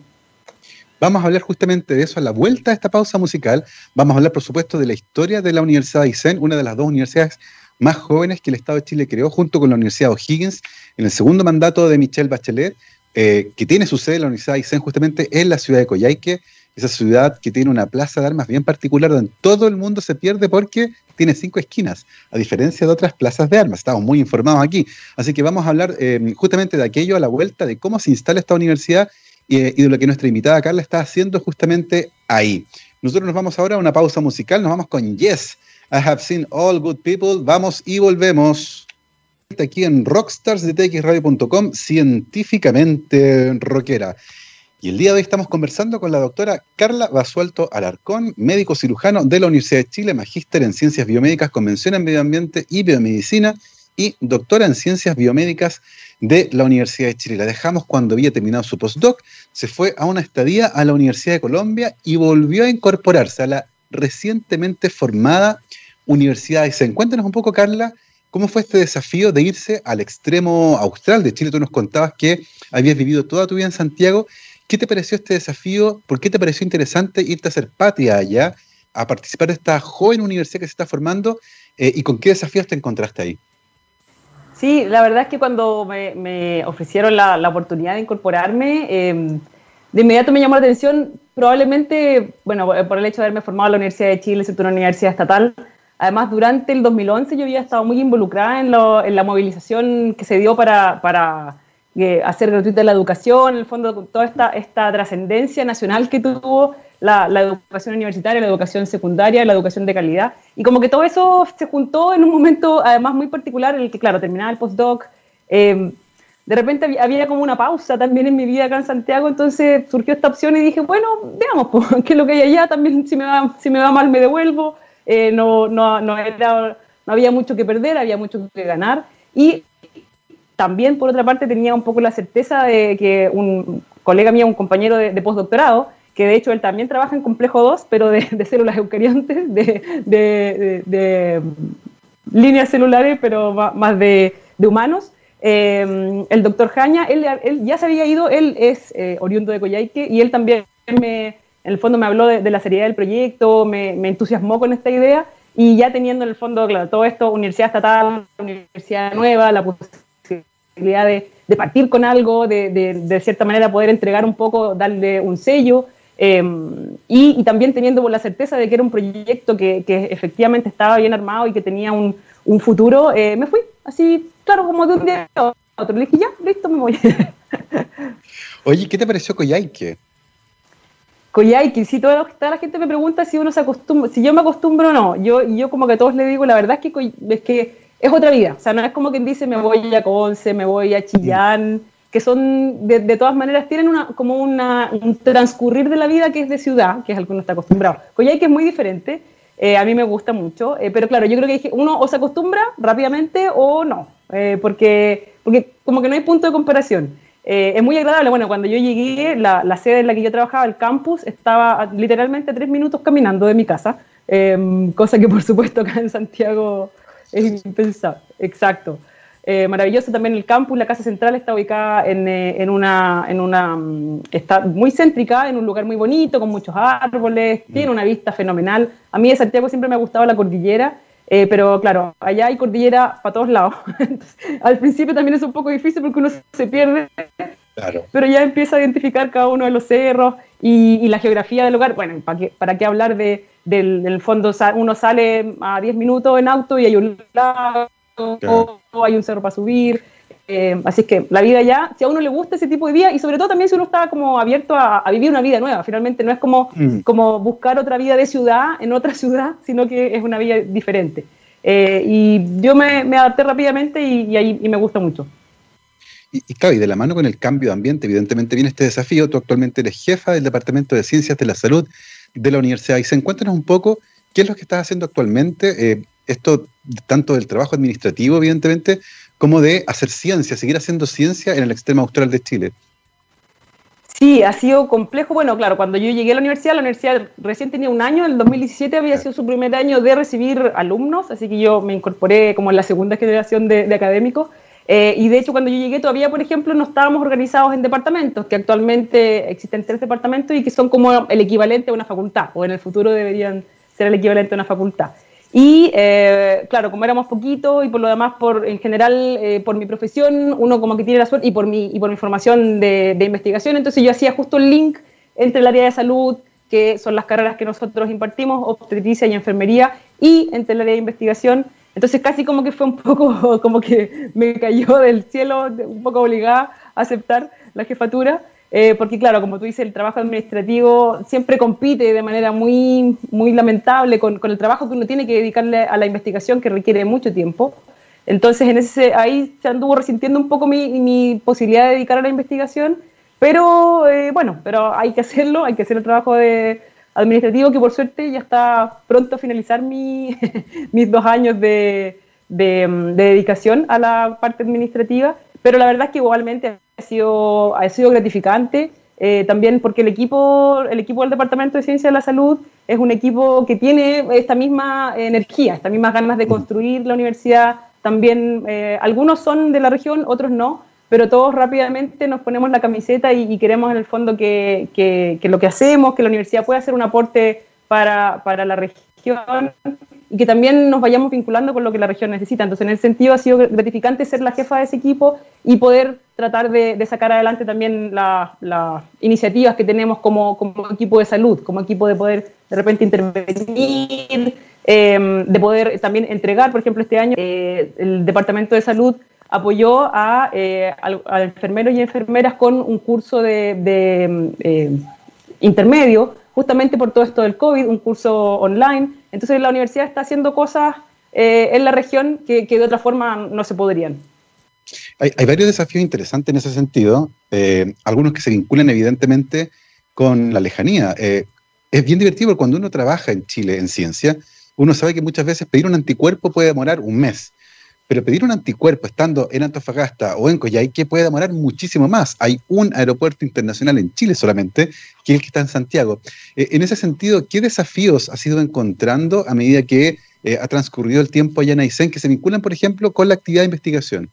Vamos a hablar justamente de eso a la vuelta de esta pausa musical. Vamos a hablar, por supuesto, de la historia de la Universidad de Aysén, una de las dos universidades más jóvenes que el Estado de Chile creó junto con la Universidad O'Higgins en el segundo mandato de Michelle Bachelet, eh, que tiene su sede en la Universidad de Aysén justamente en la ciudad de Coyhaique, esa ciudad que tiene una plaza de armas bien particular donde todo el mundo se pierde porque tiene cinco esquinas, a diferencia de otras plazas de armas. Estamos muy informados aquí. Así que vamos a hablar eh, justamente de aquello a la vuelta, de cómo se instala esta universidad y, y, de lo que nuestra invitada Carla está haciendo justamente ahí. Nosotros nos vamos ahora a una pausa musical, nos vamos con Yes, I Have Seen All Good People. Vamos y volvemos. Aquí en Rockstars de txradio.com, científicamente rockera. Y el día de hoy estamos conversando con la doctora Carla Basualto Alarcón, médico cirujano de la Universidad de Chile, magíster en ciencias biomédicas, convención en medio ambiente y biomedicina, y doctora en ciencias biomédicas de la Universidad de Chile. La dejamos cuando había terminado su postdoc, se fue a una estadía a la Universidad de Colombia y volvió a incorporarse a la recientemente formada Universidad de Aysén. Cuéntanos un poco, Carla, cómo fue este desafío de irse al extremo austral de Chile. Tú nos contabas que habías vivido toda tu vida en Santiago ¿Qué te pareció este desafío? ¿Por qué te pareció interesante irte a hacer patria allá, a participar de esta joven universidad que se está formando? Eh, ¿Y con qué desafíos te encontraste ahí? Sí, la verdad es que cuando me, ofrecieron la, oportunidad de incorporarme, em, de inmediato me llamó la atención, probablemente, bueno, por el hecho de haberme formado en la Universidad de Chile, siendo una universidad estatal. Además, durante el 2011 yo había estado muy involucrada en, en la movilización que se dio para, para hacer gratuita la educación, en el fondo toda esta, esta trascendencia nacional que tuvo la, la, educación universitaria, la educación secundaria, la educación de calidad. Y como que todo eso se juntó en un momento además muy particular en el que, claro, terminaba el postdoc. Eh, de repente había, como una pausa también en mi vida acá en Santiago, entonces surgió esta opción y dije, bueno, veamos, pues, qué es lo que hay allá, también si me va, si me va mal me devuelvo, eh, no, no, no había mucho que perder, había mucho que ganar. Y también, por otra parte, tenía un poco la certeza de que un colega mío, un compañero de, postdoctorado, que de hecho él también trabaja en complejo 2, pero de, células eucariontes, de, líneas celulares, pero más de, humanos. Eh, el doctor Jaña, él, ya se había ido, él es eh, oriundo de Coyhaique y él también me, en el fondo me habló de, la seriedad del proyecto, me, me, entusiasmó con esta idea y ya teniendo en el fondo, claro, todo esto, universidad estatal, universidad nueva, la de, de partir con algo, de, de, cierta manera poder entregar un poco, darle un sello, em, y, también teniendo la certeza de que era un proyecto que, que efectivamente estaba bien armado y que tenía un, un futuro, eh, me fui, así, claro, como de un día a otro. Le dije, ya, listo, me voy. Oye, ¿qué te pareció Coyhaique? Coyhaique, si toda, toda, la gente me pregunta si uno se acostumbra, si yo me acostumbro o no, yo, yo como que a todos les digo, la verdad es que, es que es otra vida. O sea, no es como quien dice me voy a Conce, me voy a Chillán, que son, de, todas maneras, tienen una, como una, un transcurrir de la vida que es de ciudad, que es al que uno está acostumbrado. Coyhaique es muy diferente, eh, a mí me gusta mucho, eh, pero claro, yo creo que uno o se acostumbra rápidamente o no, eh, porque, porque como que no hay punto de comparación. es muy agradable, bueno, cuando yo llegué, la, la, sede en la que yo trabajaba, el campus, estaba literalmente tres minutos caminando de mi casa, cosa que por supuesto acá en Santiago es impensable, exacto. Eh, maravilloso también el campus, la casa central está ubicada en, eh, en una, en una mm, está muy céntrica, en un lugar muy bonito, con muchos árboles, mm. tiene una vista fenomenal. A mí de Santiago siempre me ha gustado la cordillera, eh, pero claro, allá hay cordillera para todos lados. al principio también es un poco difícil porque uno se pierde, claro. pero ya empieza a identificar cada uno de los cerros y, y la geografía del lugar. Bueno, ¿para qué, para qué hablar de, del, fondo uno sale a 10 minutos en auto y hay un lago, o hay un cerro para subir. Eh, así es que la vida ya, si a uno le gusta ese tipo de vida, y sobre todo también si uno está como abierto a, vivir una vida nueva, finalmente no es como, mm. como buscar otra vida de ciudad en otra ciudad, sino que es una vida diferente. Eh, y yo me, adapté rápidamente y, y, y me gusta mucho. Y, y, claro, y de la mano con el cambio de ambiente, evidentemente viene este desafío. Tú actualmente eres jefa del Departamento de Ciencias de la Salud de la universidad. Y se encuentran un poco qué es lo que estás haciendo actualmente, eh, esto tanto del trabajo administrativo, evidentemente, como de hacer ciencia, seguir haciendo ciencia en el extremo austral de Chile. Sí, ha sido complejo. Bueno, claro, cuando yo llegué a la universidad, la universidad recién tenía un año, en el 2017 había sido su primer año de recibir alumnos, así que yo me incorporé como en la segunda generación de, de académicos. Eh, y de hecho, cuando yo llegué todavía, por ejemplo, no estábamos organizados en departamentos, que actualmente existen tres departamentos y que son como el equivalente a una facultad, o en el futuro deberían ser el equivalente a una facultad. Y eh, claro, como éramos poquitos y por lo demás, por, en general, eh, por mi profesión, uno como que tiene la suerte y por mi, y por mi formación de, investigación, entonces yo hacía justo el link entre el área de salud, que son las carreras que nosotros impartimos, obstetricia y enfermería, y entre el área de investigación. Entonces casi como que fue un poco, como que me cayó del cielo, un poco obligada a aceptar la jefatura. Eh, porque claro, como tú dices, el trabajo administrativo siempre compite de manera muy, muy lamentable con, con, el trabajo que uno tiene que dedicarle a la investigación que requiere mucho tiempo. Entonces, en ese, ahí se anduvo resintiendo un poco mi, mi posibilidad de dedicar a la investigación, pero eh, bueno, pero hay que hacerlo, hay que hacer el trabajo de, administrativo que por suerte ya está pronto a finalizar mi, mis dos años de, de, de dedicación a la parte administrativa, pero la verdad es que igualmente ha sido, ha sido gratificante. Eh, también porque el equipo, el equipo del Departamento de Ciencia de la Salud es un equipo que tiene esta misma energía, estas mismas ganas de construir la universidad. También eh, algunos son de la región, otros no, pero todos rápidamente nos ponemos la camiseta y, queremos en el fondo que, que, que, lo que hacemos, que la universidad pueda hacer un aporte para, para la región y que también nos vayamos vinculando con lo que la región necesita. Entonces, en ese sentido, ha sido gratificante ser la jefa de ese equipo y poder tratar de, sacar adelante también las iniciativas que tenemos como, como, equipo de salud, como equipo de poder de repente intervenir, em, de poder también entregar, por ejemplo, este año eh, el Departamento de Salud apoyó a, eh, enfermeros y enfermeras con un curso de, eh, intermedio justamente por todo esto del COVID, un curso online. Entonces la universidad está haciendo cosas eh, en la región que, de otra forma no se podrían. Hay, varios desafíos interesantes en ese sentido, eh, algunos que se vinculan evidentemente con la lejanía. Es bien divertido cuando uno trabaja en Chile en ciencia, uno sabe que muchas veces pedir un anticuerpo puede demorar un mes. Pero pedir un anticuerpo estando en Antofagasta o en Coyhaique puede demorar muchísimo más. Hay un aeropuerto internacional en Chile solamente, que es el que está en Santiago. Eh, en ese sentido, ¿qué desafíos has ido encontrando a medida que eh, ha transcurrido el tiempo allá en Aysén, que se vinculan, por ejemplo, con la actividad de investigación?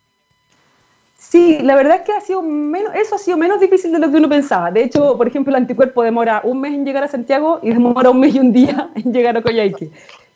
Sí, la verdad es que ha sido menos, eso ha sido menos difícil de lo que uno pensaba. De hecho, por ejemplo, el anticuerpo demora un mes en llegar a Santiago y demora un mes y un día en llegar a Coyhaique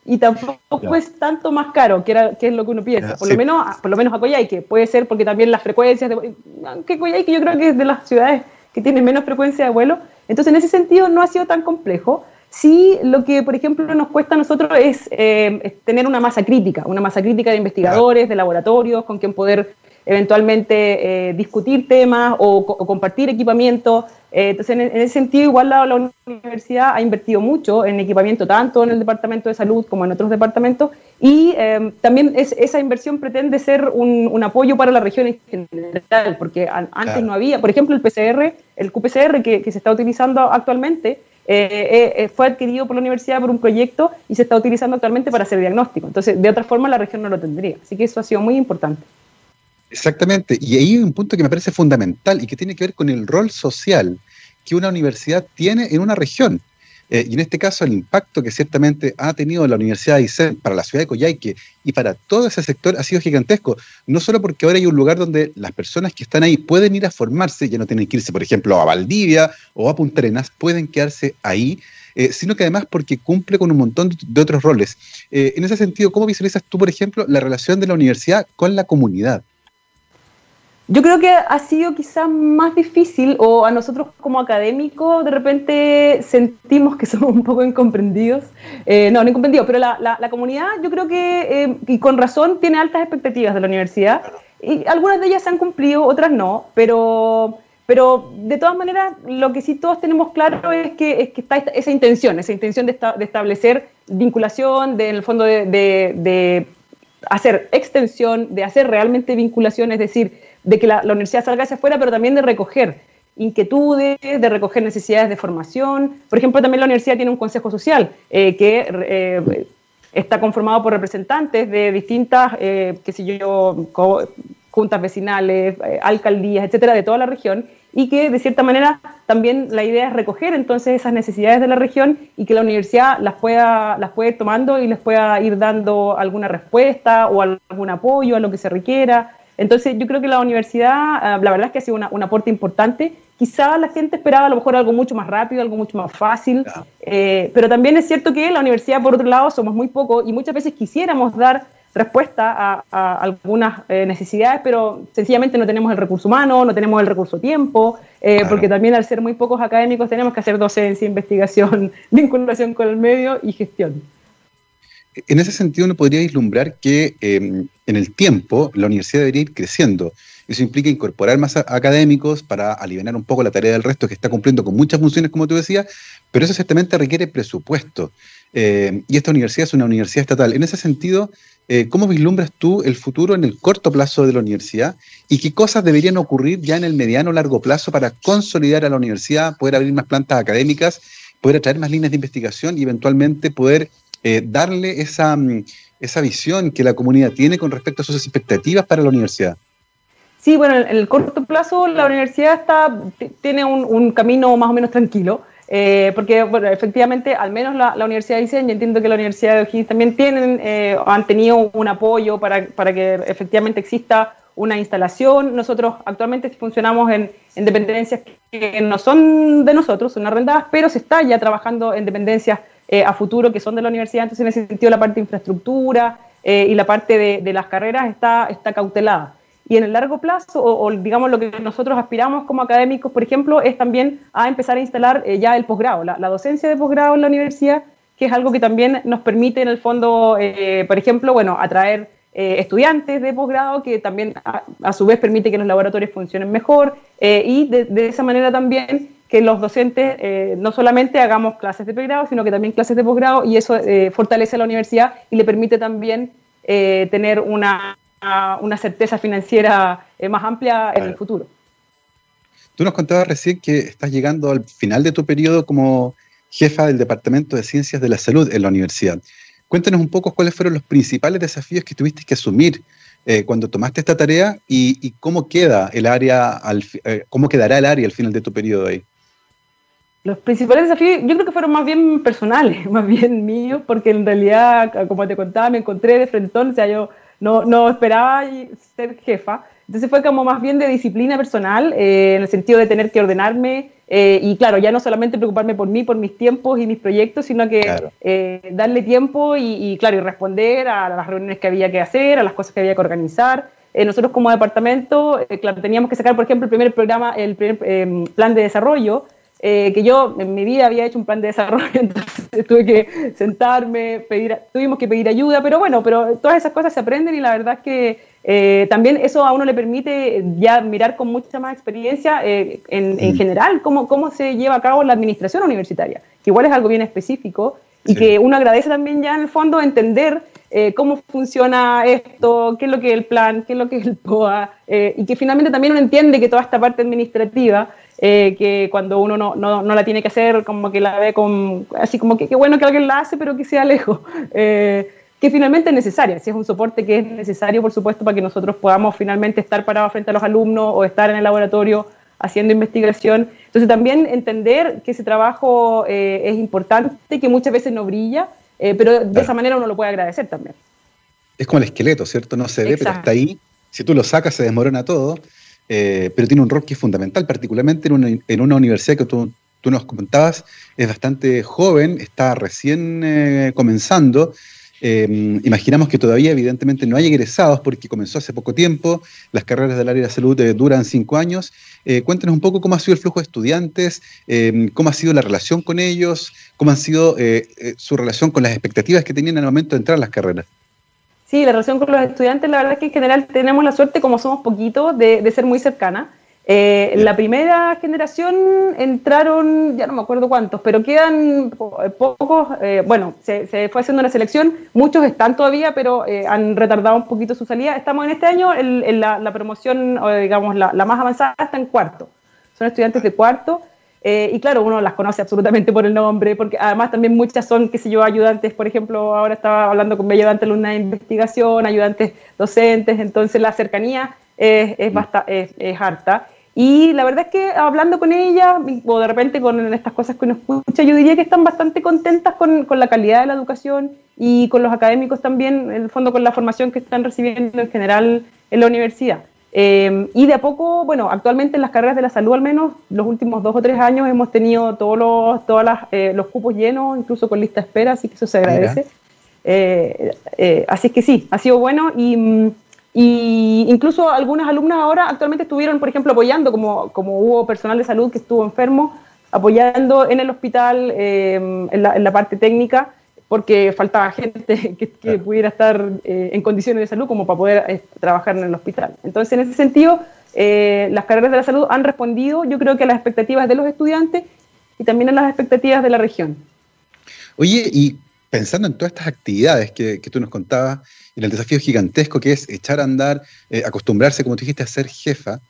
y tampoco es tanto más caro, que, era, que es lo que uno piensa. Por, lo menos, por lo menos a Coyhaique, puede ser porque también las frecuencias, de, aunque Coyhaique yo creo que es de las ciudades que tienen menos frecuencia de vuelo, entonces en ese sentido no ha sido tan complejo. Sí, lo que por ejemplo nos cuesta a nosotros es, eh, tener una masa crítica, una masa crítica de investigadores, de laboratorios, con quien poder eventualmente eh, discutir temas o, compartir equipamiento. Eh, entonces, en, ese sentido, igual la, la, universidad ha invertido mucho en equipamiento, tanto en el Departamento de Salud como en otros departamentos, y eh, también es, esa inversión pretende ser un, un, apoyo para la región en general, porque antes no había, por ejemplo, el PCR, el QPCR que, que se está utilizando actualmente, fue adquirido por la universidad por un proyecto y se está utilizando actualmente para hacer diagnóstico. Entonces, de otra forma, la región no lo tendría. Así que eso ha sido muy importante. Exactamente, y ahí hay un punto que me parece fundamental y que tiene que ver con el rol social que una universidad tiene en una región. Eh, y en este caso el impacto que ciertamente ha tenido la Universidad de Aysén para la ciudad de Coyhaique y para todo ese sector ha sido gigantesco. No solo porque ahora hay un lugar donde las personas que están ahí pueden ir a formarse, ya no tienen que irse, por ejemplo, a Valdivia o a Punta Arenas, pueden quedarse ahí, eh, sino que además porque cumple con un montón de otros roles. Eh, en ese sentido, ¿cómo visualizas tú, por ejemplo, la relación de la universidad con la comunidad? Yo creo que ha sido quizás más difícil, o a nosotros como académicos de repente sentimos que somos un poco incomprendidos. Eh, no, no incomprendidos, pero la, la, comunidad yo creo que, eh, y con razón, tiene altas expectativas de la universidad. Y algunas de ellas se han cumplido, otras no, pero, pero de todas maneras lo que sí todos tenemos claro es que, es que está esa intención, esa intención de, de establecer vinculación, de, en el fondo de hacer extensión, de hacer realmente vinculación, es decir, de que la, universidad salga hacia afuera, pero también de recoger inquietudes, de recoger necesidades de formación. Por ejemplo, también la universidad tiene un consejo social eh, que eh, está conformado por representantes de distintas, eh, qué sé yo, juntas vecinales, alcaldías, etcétera, de toda la región, y que de cierta manera también la idea es recoger entonces esas necesidades de la región y que la universidad las pueda, las pueda ir tomando y les pueda ir dando alguna respuesta o algún apoyo a lo que se requiera. Entonces, yo creo que la universidad, ah, la verdad es que ha sido un aporte importante quizá la gente esperaba a lo mejor algo mucho más rápido, algo mucho más fácil, eh, pero también es cierto que la universidad, por otro lado, somos muy pocos y muchas veces quisiéramos dar respuesta a, algunas eh, necesidades, pero sencillamente no tenemos el recurso humano, no tenemos el recurso tiempo, eh, porque también al ser muy pocos académicos tenemos que hacer docencia, investigación, vinculación con el medio y gestión. En ese sentido, uno podría vislumbrar que em, en el tiempo la universidad debería ir creciendo. Eso implica incorporar más académicos para aliviar un poco la tarea del resto que está cumpliendo con muchas funciones, como tú decías, pero eso ciertamente requiere presupuesto. Eh, y esta universidad es una universidad estatal. En ese sentido, eh, ¿cómo vislumbras tú el futuro en el corto plazo de la universidad y qué cosas deberían ocurrir ya en el mediano o largo plazo para consolidar a la universidad, poder abrir más plantas académicas, poder atraer más líneas de investigación y eventualmente poder eh, darle esa, mm, esa visión que la comunidad tiene con respecto a sus expectativas para la universidad? Sí, bueno, en el corto plazo la universidad está, tiene un camino más o menos tranquilo. Eh, porque, efectivamente, al menos la, Universidad de Diseño, entiendo que la Universidad de O'Higgins también tienen, eh, han tenido un apoyo para, para, que efectivamente exista una instalación. Nosotros actualmente funcionamos en, dependencias que no son de nosotros, son arrendadas, pero se está ya trabajando en dependencias eh, a futuro que son de la universidad, entonces en ese sentido la parte de infraestructura y la parte de, de, las carreras está, está cautelada. Y en el largo plazo, o, digamos lo que nosotros aspiramos como académicos, por ejemplo, es también a empezar a instalar eh, ya el posgrado, la, docencia de posgrado en la universidad, que es algo que también nos permite en el fondo, eh, por ejemplo, bueno, atraer eh, estudiantes de posgrado, que también a, su vez permite que los laboratorios funcionen mejor y de, esa manera también que los docentes no solamente hagamos clases de pregrado, sino que también clases de posgrado y eso fortalece a la universidad y le permite también tener una una certeza financiera eh, más amplia en el futuro. Tú nos contabas recién que estás llegando al final de tu periodo como jefa del Departamento de Ciencias de la Salud en la universidad. Cuéntanos un poco cuáles fueron los principales desafíos que tuviste que asumir eh, cuando tomaste esta tarea y, cómo queda el área, al, eh, cómo quedará el área al final de tu periodo ahí. Los principales desafíos, yo creo que fueron más bien personales, más bien míos, porque en realidad, como te contaba, me encontré de frente, o sea, yo no, no esperaba ser jefa. Entonces fue como más bien de disciplina personal, eh, en el sentido de tener que ordenarme eh, y claro, ya no solamente preocuparme por mí, por mis tiempos y mis proyectos, sino que eh, darle tiempo y, claro, y responder a las reuniones que había que hacer, a las cosas que había que organizar. nosotros como departamento, claro, teníamos que sacar, por ejemplo, el primer programa, el primer plan de desarrollo, eh, que yo en mi vida había hecho un plan de desarrollo, entonces tuve que sentarme, pedir, tuvimos que pedir ayuda, pero bueno, pero todas esas cosas se aprenden y la verdad es que eh, también eso a uno le permite ya mirar con mucha más experiencia eh, en, en, general cómo, cómo se lleva a cabo la administración universitaria, que igual es algo bien específico y que uno agradece también ya en el fondo entender cómo funciona esto, qué es lo que es el plan, qué es lo que es el POA, y que finalmente también uno entiende que toda esta parte administrativa eh, que cuando uno no, no, no, la tiene que hacer, como que la ve con, así como que qué bueno que alguien la hace, pero que sea lejos, eh, que finalmente es necesaria, si es un soporte que es necesario, por supuesto, para que nosotros podamos finalmente estar parados frente a los alumnos o estar en el laboratorio haciendo investigación. Entonces también entender que ese trabajo eh, es importante, que muchas veces no brilla, pero de esa manera uno lo puede agradecer también. Es como el esqueleto, ¿cierto? No se ve, pero está ahí. Si tú lo sacas, se desmorona todo. Eh, pero tiene un rol que es fundamental, particularmente en una, universidad que tú, nos comentabas, es bastante joven, está recién eh, comenzando. Eh, imaginamos que todavía evidentemente no hay egresados porque comenzó hace poco tiempo, las carreras del área de salud duran cinco años. cuéntanos un poco cómo ha sido el flujo de estudiantes, cómo ha sido la relación con ellos, cómo ha sido su relación con las expectativas que tenían al momento de entrar a las carreras. Sí, la relación con los estudiantes, la verdad es que en general tenemos la suerte, como somos poquitos, de, ser muy cercana. Eh, la primera generación entraron, ya no me acuerdo cuántos, pero quedan pocos, eh, bueno, se, fue haciendo una selección, muchos están todavía, pero eh, han retardado un poquito su salida. Estamos en este año, en la, promoción, digamos, la, la, más avanzada está en cuarto. Son estudiantes de cuarto. Eh, y claro, uno las conoce absolutamente por el nombre, porque además también muchas son, qué sé yo, ayudantes, por ejemplo, ahora estaba hablando con mi ayudante alumna de investigación, ayudantes docentes, entonces la cercanía es, es, es, harta. Y la verdad es que hablando con ella, o de repente con estas cosas que uno escucha, yo diría que están bastante contentas con, con, la calidad de la educación y con los académicos también, en el fondo con la formación que están recibiendo en general en la universidad. Eh, y de a poco, bueno, actualmente en las carreras de la salud al menos, los últimos dos o tres años hemos tenido todos los, todas las, eh, los cupos llenos, incluso con lista de espera, así que eso se agradece. Eh, así que sí, ha sido bueno y, y, incluso algunas alumnas ahora actualmente estuvieron, por ejemplo, apoyando, como, como hubo personal de salud que estuvo enfermo, apoyando en el hospital en la, en, la, parte técnica porque faltaba gente que, pudiera estar eh, en condiciones de salud como para poder eh, trabajar en el hospital. Entonces, en ese sentido, eh, las carreras de la salud han respondido, yo creo que a las expectativas de los estudiantes y también a las expectativas de la región. Oye, y pensando en todas estas actividades que, tú nos contabas, en el desafío gigantesco que es echar a andar, acostumbrarse, como tú dijiste, a ser jefa,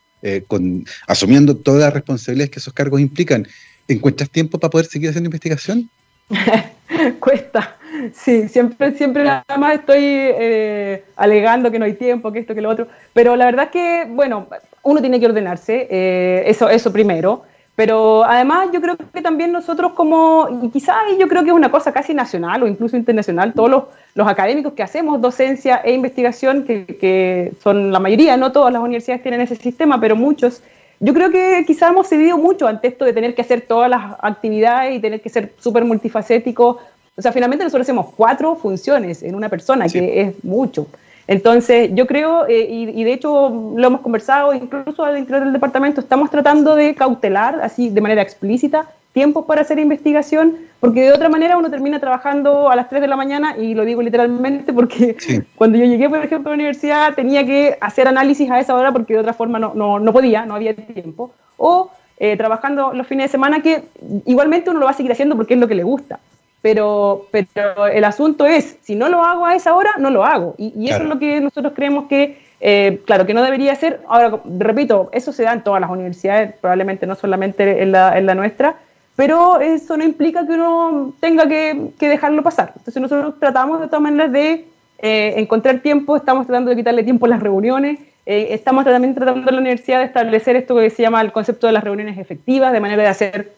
con, asumiendo todas las responsabilidades que esos cargos implican, ¿encuentras tiempo para poder seguir haciendo investigación? Cuesta, sí, siempre, siempre nada más estoy eh, alegando que no hay tiempo, que esto, que lo otro, pero la verdad es que, bueno, uno tiene que ordenarse, eh, eso, eso primero, pero además yo creo que también nosotros como, y quizás yo creo que es una cosa casi nacional o incluso internacional, todos los, los académicos que hacemos docencia e investigación, que, que son la mayoría, no todas las universidades tienen ese sistema, pero muchos, yo creo que quizás hemos cedido mucho ante esto de tener que hacer todas las actividades y tener que ser súper multifacético. O sea, finalmente nosotros hacemos cuatro funciones en una persona, que es mucho. Entonces, yo creo, eh, y, y, de hecho lo hemos conversado incluso al interior del departamento, estamos tratando de cautelar, así de manera explícita, tiempos para hacer investigación, porque de otra manera uno termina trabajando a las 3 de la mañana, y lo digo literalmente porque cuando yo llegué, por ejemplo, a la universidad tenía que hacer análisis a esa hora porque de otra forma no, no, no podía, no había tiempo, o eh, trabajando los fines de semana que igualmente uno lo va a seguir haciendo porque es lo que le gusta. Pero, pero el asunto es, si no lo hago a esa hora, no lo hago. Y, eso es lo que nosotros creemos que, eh, claro, que no debería ser. Ahora, repito, eso se da en todas las universidades, probablemente no solamente en la, en la nuestra, pero eso no implica que uno tenga que, dejarlo pasar. Entonces nosotros tratamos de todas maneras de eh, encontrar tiempo, estamos tratando de quitarle tiempo a las reuniones, eh, estamos también tratando en la universidad de establecer esto que se llama el concepto de las reuniones efectivas, de manera de hacer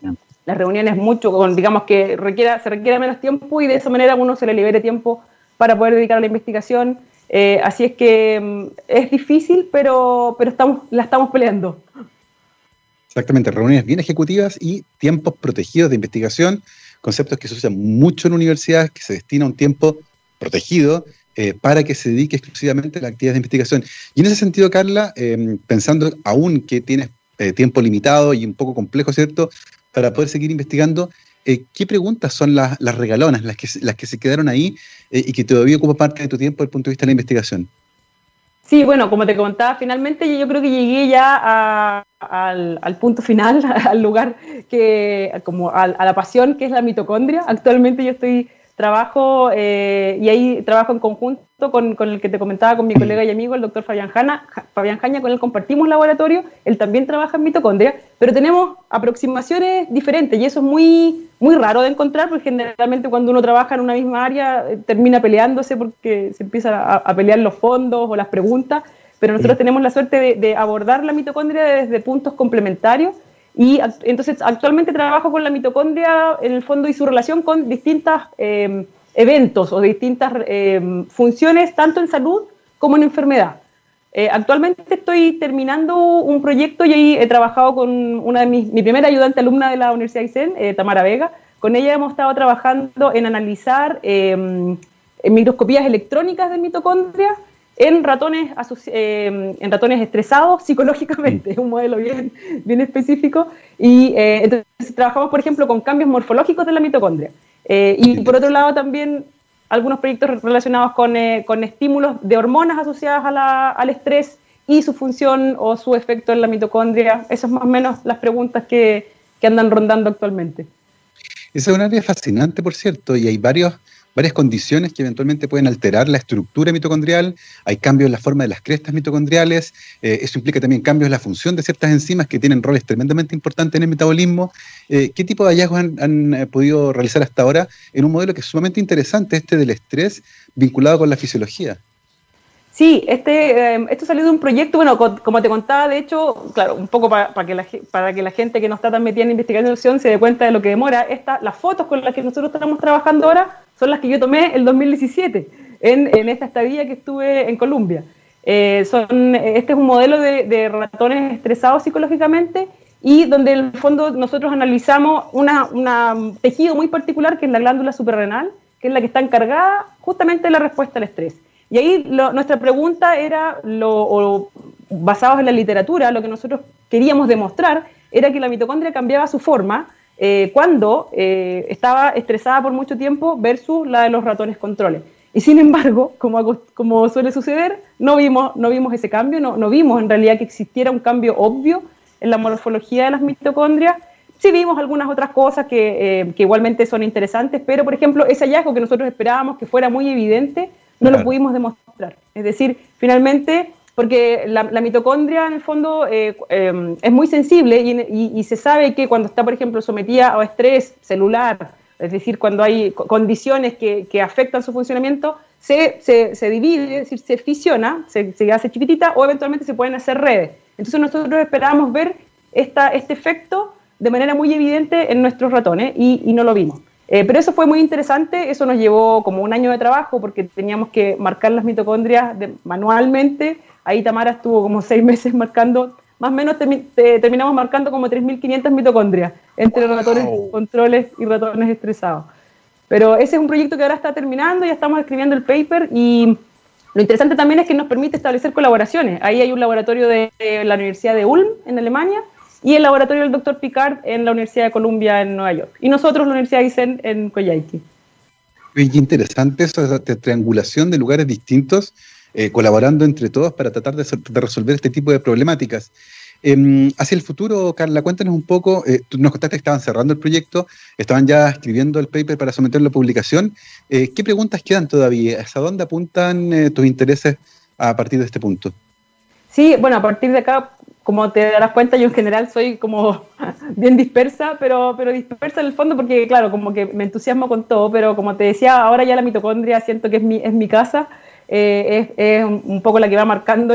las reuniones mucho, con, digamos que requiera, se requiera menos tiempo y de esa manera uno se le libere tiempo para poder dedicar a la investigación. Eh, así es que mm, es difícil, pero, pero estamos, la estamos peleando. Exactamente, reuniones bien ejecutivas y tiempos protegidos de investigación, conceptos que se usan mucho en universidades, que se destina un tiempo protegido eh, para que se dedique exclusivamente a la actividad de investigación. Y en ese sentido, Carla, em, pensando aún que tienes eh, tiempo limitado y un poco complejo, ¿cierto?, para poder seguir investigando, eh, ¿qué preguntas son las, regalonas, las que, las que se quedaron ahí y que todavía ocupan parte de tu tiempo desde el punto de vista de la investigación? Sí, bueno, como te comentaba, finalmente yo creo que llegué ya al, punto final, al lugar que, como a, la pasión que es la mitocondria. Actualmente yo estoy trabajo eh, y ahí trabajo en conjunto con, el que te comentaba, con mi colega y amigo, el doctor Fabián, Jana, Fabián Jaña, con él compartimos laboratorio, él también trabaja en mitocondria, pero tenemos aproximaciones diferentes y eso es muy, muy raro de encontrar, porque generalmente cuando uno trabaja en una misma área eh, termina peleándose porque se empiezan a, pelear los fondos o las preguntas, pero nosotros tenemos la suerte de abordar la mitocondria desde puntos complementarios y entonces actualmente trabajo con la mitocondria en el fondo y su relación con distintos em, eventos o distintas em, funciones, tanto en salud como en enfermedad. Eh, actualmente estoy terminando un proyecto y ahí he trabajado con una de mis, mi primera ayudante alumna de la Universidad de Aysén, eh, Tamara Vega. Con ella hemos estado trabajando en analizar em, microscopías electrónicas de mitocondria en ratones, eh, en ratones estresados psicológicamente, es un modelo bien, bien específico. Y eh, entonces trabajamos, por ejemplo, con cambios morfológicos de la mitocondria. Eh, y por otro lado, también algunos proyectos relacionados con, con estímulos de hormonas asociadas al estrés y su función o su efecto en la mitocondria. Esas son más o menos las preguntas que, que andan rondando actualmente. Esa es una área fascinante, por cierto, y hay varios varias condiciones que eventualmente pueden alterar la estructura mitocondrial, hay cambios en la forma de las crestas mitocondriales, eh, eso implica también cambios en la función de ciertas enzimas que tienen roles tremendamente importantes en el metabolismo. Eh, ¿Qué tipo de hallazgos han, eh, podido realizar hasta ahora en un modelo que es sumamente interesante, este del estrés vinculado con la fisiología? Sí, este, esto salió de un proyecto, bueno, como te contaba, de hecho, claro, un poco para, que, la, para que la gente que no está tan metida en investigación se dé cuenta de lo que demora, esta, las fotos con las que nosotros estamos trabajando ahora son las que yo tomé el 2017 en, en esta estadía que estuve en Colombia. son, este es un modelo de, ratones estresados psicológicamente y donde en el fondo nosotros analizamos un tejido muy particular que es la glándula suprarrenal, que es la que está encargada justamente de la respuesta al estrés. Y ahí nuestra pregunta era, lo, basados en la literatura, lo que nosotros queríamos demostrar era que la mitocondria cambiaba su forma eh, cuando eh, estaba estresada por mucho tiempo versus la de los ratones controles. Y sin embargo, como, como suele suceder, no vimos, no vimos ese cambio, no, no vimos en realidad que existiera un cambio obvio en la morfología de las mitocondrias. Sí vimos algunas otras cosas que, eh, que, igualmente son interesantes, pero por ejemplo, ese hallazgo que nosotros esperábamos que fuera muy evidente, no lo pudimos demostrar. Es decir, finalmente, porque la, mitocondria en el fondo eh, eh, es muy sensible y, se sabe que cuando está, por ejemplo, sometida a estrés celular, es decir, cuando hay condiciones que, afectan su funcionamiento, se, se, divide, es decir, se fisiona, se, se, hace chiquitita o eventualmente se pueden hacer redes. Entonces nosotros esperábamos ver esta, este efecto de manera muy evidente en nuestros ratones y, y no lo vimos. Eh, pero eso fue muy interesante, eso nos llevó como un año de trabajo porque teníamos que marcar las mitocondrias manualmente. Ahí Tamara estuvo como seis meses marcando, más o menos terminamos marcando como 3.500 mitocondrias entre ratones controles y ratones estresados. Pero ese es un proyecto que ahora está terminando, ya estamos escribiendo el paper y lo interesante también es que nos permite establecer colaboraciones. Ahí hay un laboratorio de la Universidad de Ulm en Alemania y el laboratorio del doctor Picard en la Universidad de Columbia en Nueva York. Y nosotros la Universidad de Aysén en Coyhaique. Es interesante esa triangulación de lugares distintos, eh, colaborando entre todos para tratar de, resolver este tipo de problemáticas. Em, hacia el futuro, Carla, cuéntanos un poco, eh, tú nos contaste que estaban cerrando el proyecto, estaban ya escribiendo el paper para someterlo a publicación. Eh, ¿Qué preguntas quedan todavía? ¿Hacia dónde apuntan tus intereses a partir de este punto? Sí, bueno, a partir de acá como te darás cuenta, yo en general soy como bien dispersa, pero, pero dispersa en el fondo porque, claro, como que me entusiasmo con todo, pero como te decía, ahora ya la mitocondria siento que es mi, es mi casa, eh, es, un poco la que va marcando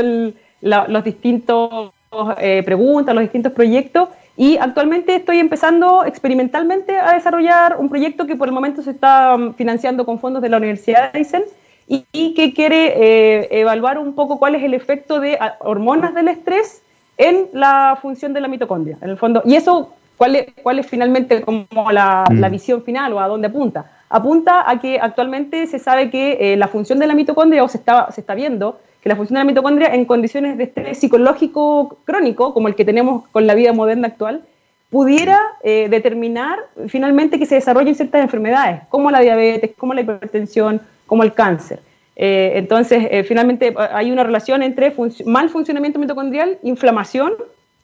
los distintos eh, preguntas, los distintos proyectos, y actualmente estoy empezando experimentalmente a desarrollar un proyecto que por el momento se está um, financiando con fondos de la Universidad de Eisen, y, que quiere eh, evaluar un poco cuál es el efecto de hormonas del estrés en la función de la mitocondria, en el fondo. Y eso, ¿cuál es, cuál es finalmente como la, mm. visión final o a dónde apunta? Apunta a que actualmente se sabe que eh, la función de la mitocondria, o se está, viendo, que la función de la mitocondria en condiciones de estrés psicológico crónico, como el que tenemos con la vida moderna actual, pudiera eh, determinar finalmente que se desarrollen ciertas enfermedades, como la diabetes, como la hipertensión, como el cáncer. Eh, entonces, finalmente hay una relación entre mal funcionamiento mitocondrial, inflamación,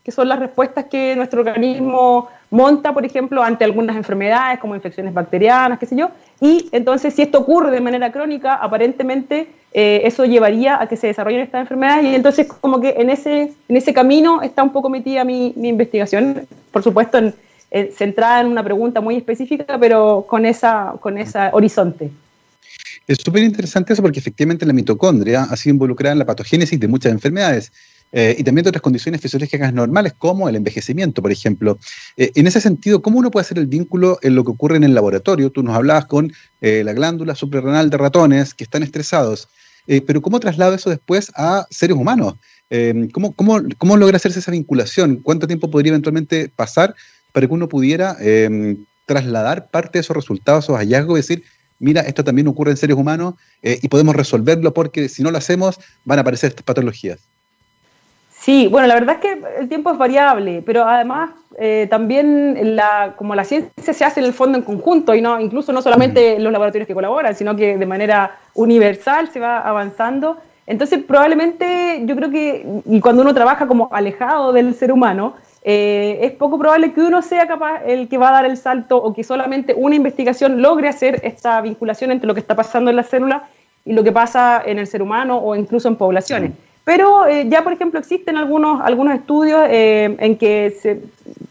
que son las respuestas que nuestro organismo monta, por ejemplo, ante algunas enfermedades como infecciones bacterianas, qué sé yo, y entonces si esto ocurre de manera crónica, aparentemente eso llevaría a que se desarrollen estas enfermedades y entonces como que en ese, en ese camino está un poco metida mi, investigación, por supuesto centrada en una pregunta muy específica, pero con esa, con horizonte. Es súper interesante eso porque efectivamente la mitocondria ha sido involucrada en la patogénesis de muchas enfermedades. Eh, y también de otras condiciones fisiológicas normales, como el envejecimiento, por ejemplo. Eh, en ese sentido, ¿cómo uno puede hacer el vínculo en lo que ocurre en el laboratorio? Tú nos hablabas con eh, la glándula suprarrenal de ratones que están estresados, pero ¿cómo traslado eso después a seres humanos? ¿cómo, cómo, cómo logra hacerse esa vinculación? ¿Cuánto tiempo podría eventualmente pasar para que uno pudiera trasladar parte de esos resultados, esos hallazgos, y decir, mira, esto también ocurre en seres humanos eh, y podemos resolverlo porque si no lo hacemos van a aparecer estas patologías. Sí, bueno, la verdad es que el tiempo es variable, pero además eh, también la, como la ciencia se hace en el fondo en conjunto y no incluso no solamente los laboratorios que colaboran, sino que de manera universal se va avanzando. Entonces, probablemente yo creo que y cuando uno trabaja como alejado del ser humano, eh, es poco probable que uno sea capaz el que va a dar el salto o que solamente una investigación logre hacer esta vinculación entre lo que está pasando en la célula y lo que pasa en el ser humano o incluso en poblaciones. Pero eh, ya, por ejemplo, existen algunos, algunos estudios eh, en que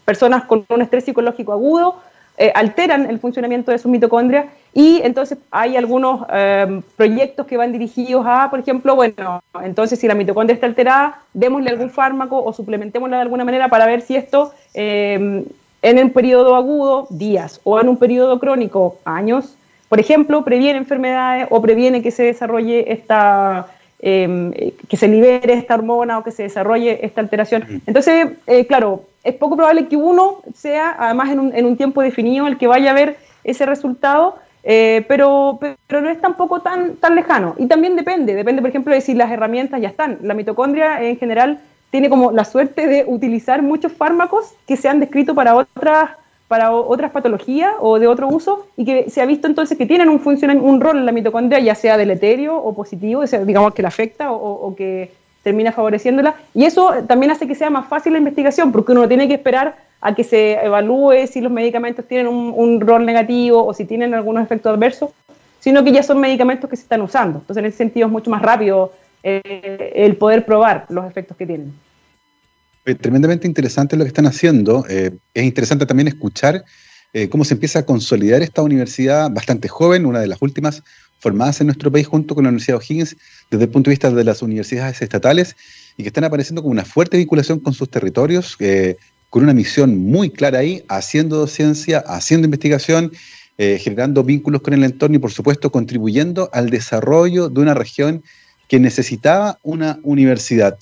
personas con un estrés psicológico agudo eh, alteran el funcionamiento de sus mitocondrias y entonces hay algunos eh, proyectos que van dirigidos a, por ejemplo, bueno, entonces si la mitocondria está alterada, démosle algún fármaco o suplementémosla de alguna manera para ver si esto eh, en un periodo agudo, días, o en un periodo crónico, años, por ejemplo, previene enfermedades o previene que se desarrolle esta, em, que se libere esta hormona o que se desarrolle esta alteración. Entonces, eh, claro, es poco probable que uno sea, además en un, en un tiempo definido, el que vaya a ver ese resultado, eh, pero, pero no es tampoco tan, tan lejano. Y también depende, depende, por ejemplo, de si las herramientas ya están. La mitocondria en general tiene como la suerte de utilizar muchos fármacos que se han descrito para otras, para otras patologías o de otro uso y que se ha visto entonces que tienen un, un rol en la mitocondria, ya sea deleterio o positivo, digamos que la afecta o, que termina favoreciéndola. Y eso también hace que sea más fácil la investigación, porque uno no tiene que esperar a que se evalúe si los medicamentos tienen un, rol negativo o si tienen algunos efectos adversos, sino que ya son medicamentos que se están usando. Entonces, en ese sentido es mucho más rápido eh, el poder probar los efectos que tienen. Tremendamente interesante lo que están haciendo. Eh, es interesante también escuchar eh, cómo se empieza a consolidar esta universidad bastante joven, una de las últimas formadas en nuestro país junto con la Universidad de O'Higgins desde el punto de vista de las universidades estatales y que están apareciendo con una fuerte vinculación con sus territorios, con una misión muy clara ahí, haciendo ciencia, haciendo investigación, generando vínculos con el entorno y por supuesto contribuyendo al desarrollo de una región que necesitaba una universidad.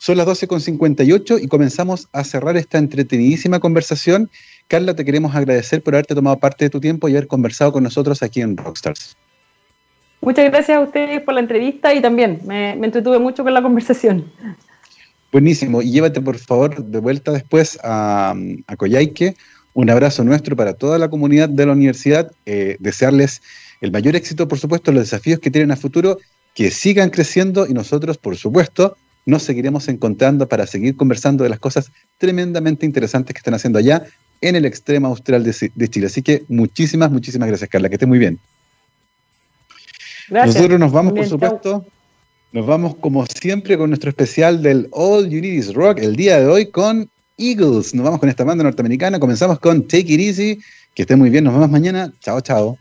Son las 12.58 y comenzamos a cerrar esta entretenidísima conversación. Carla, te queremos agradecer por haberte tomado parte de tu tiempo y haber conversado con nosotros aquí en Rockstars. Muchas gracias a ustedes por la entrevista y también me, entretuve mucho con la conversación. Buenísimo. Y llévate, por favor, de vuelta después a, a Coyhaique. Un abrazo nuestro para toda la comunidad de la universidad. Eh, desearles el mayor éxito, por supuesto, los desafíos que tienen a futuro que sigan creciendo y nosotros, por supuesto, nos seguiremos encontrando para seguir conversando de las cosas tremendamente interesantes que están haciendo allá en el extremo austral de, Chile. Así que muchísimas, muchísimas gracias, Carla. Que esté muy bien. Gracias. Nosotros nos vamos, por supuesto, nos vamos como siempre con nuestro especial del All You Need Is Rock el día de hoy con Eagles. Nos vamos con esta banda norteamericana. Comenzamos con Take It Easy. Que esté muy bien. Nos vemos mañana. Chao, chao.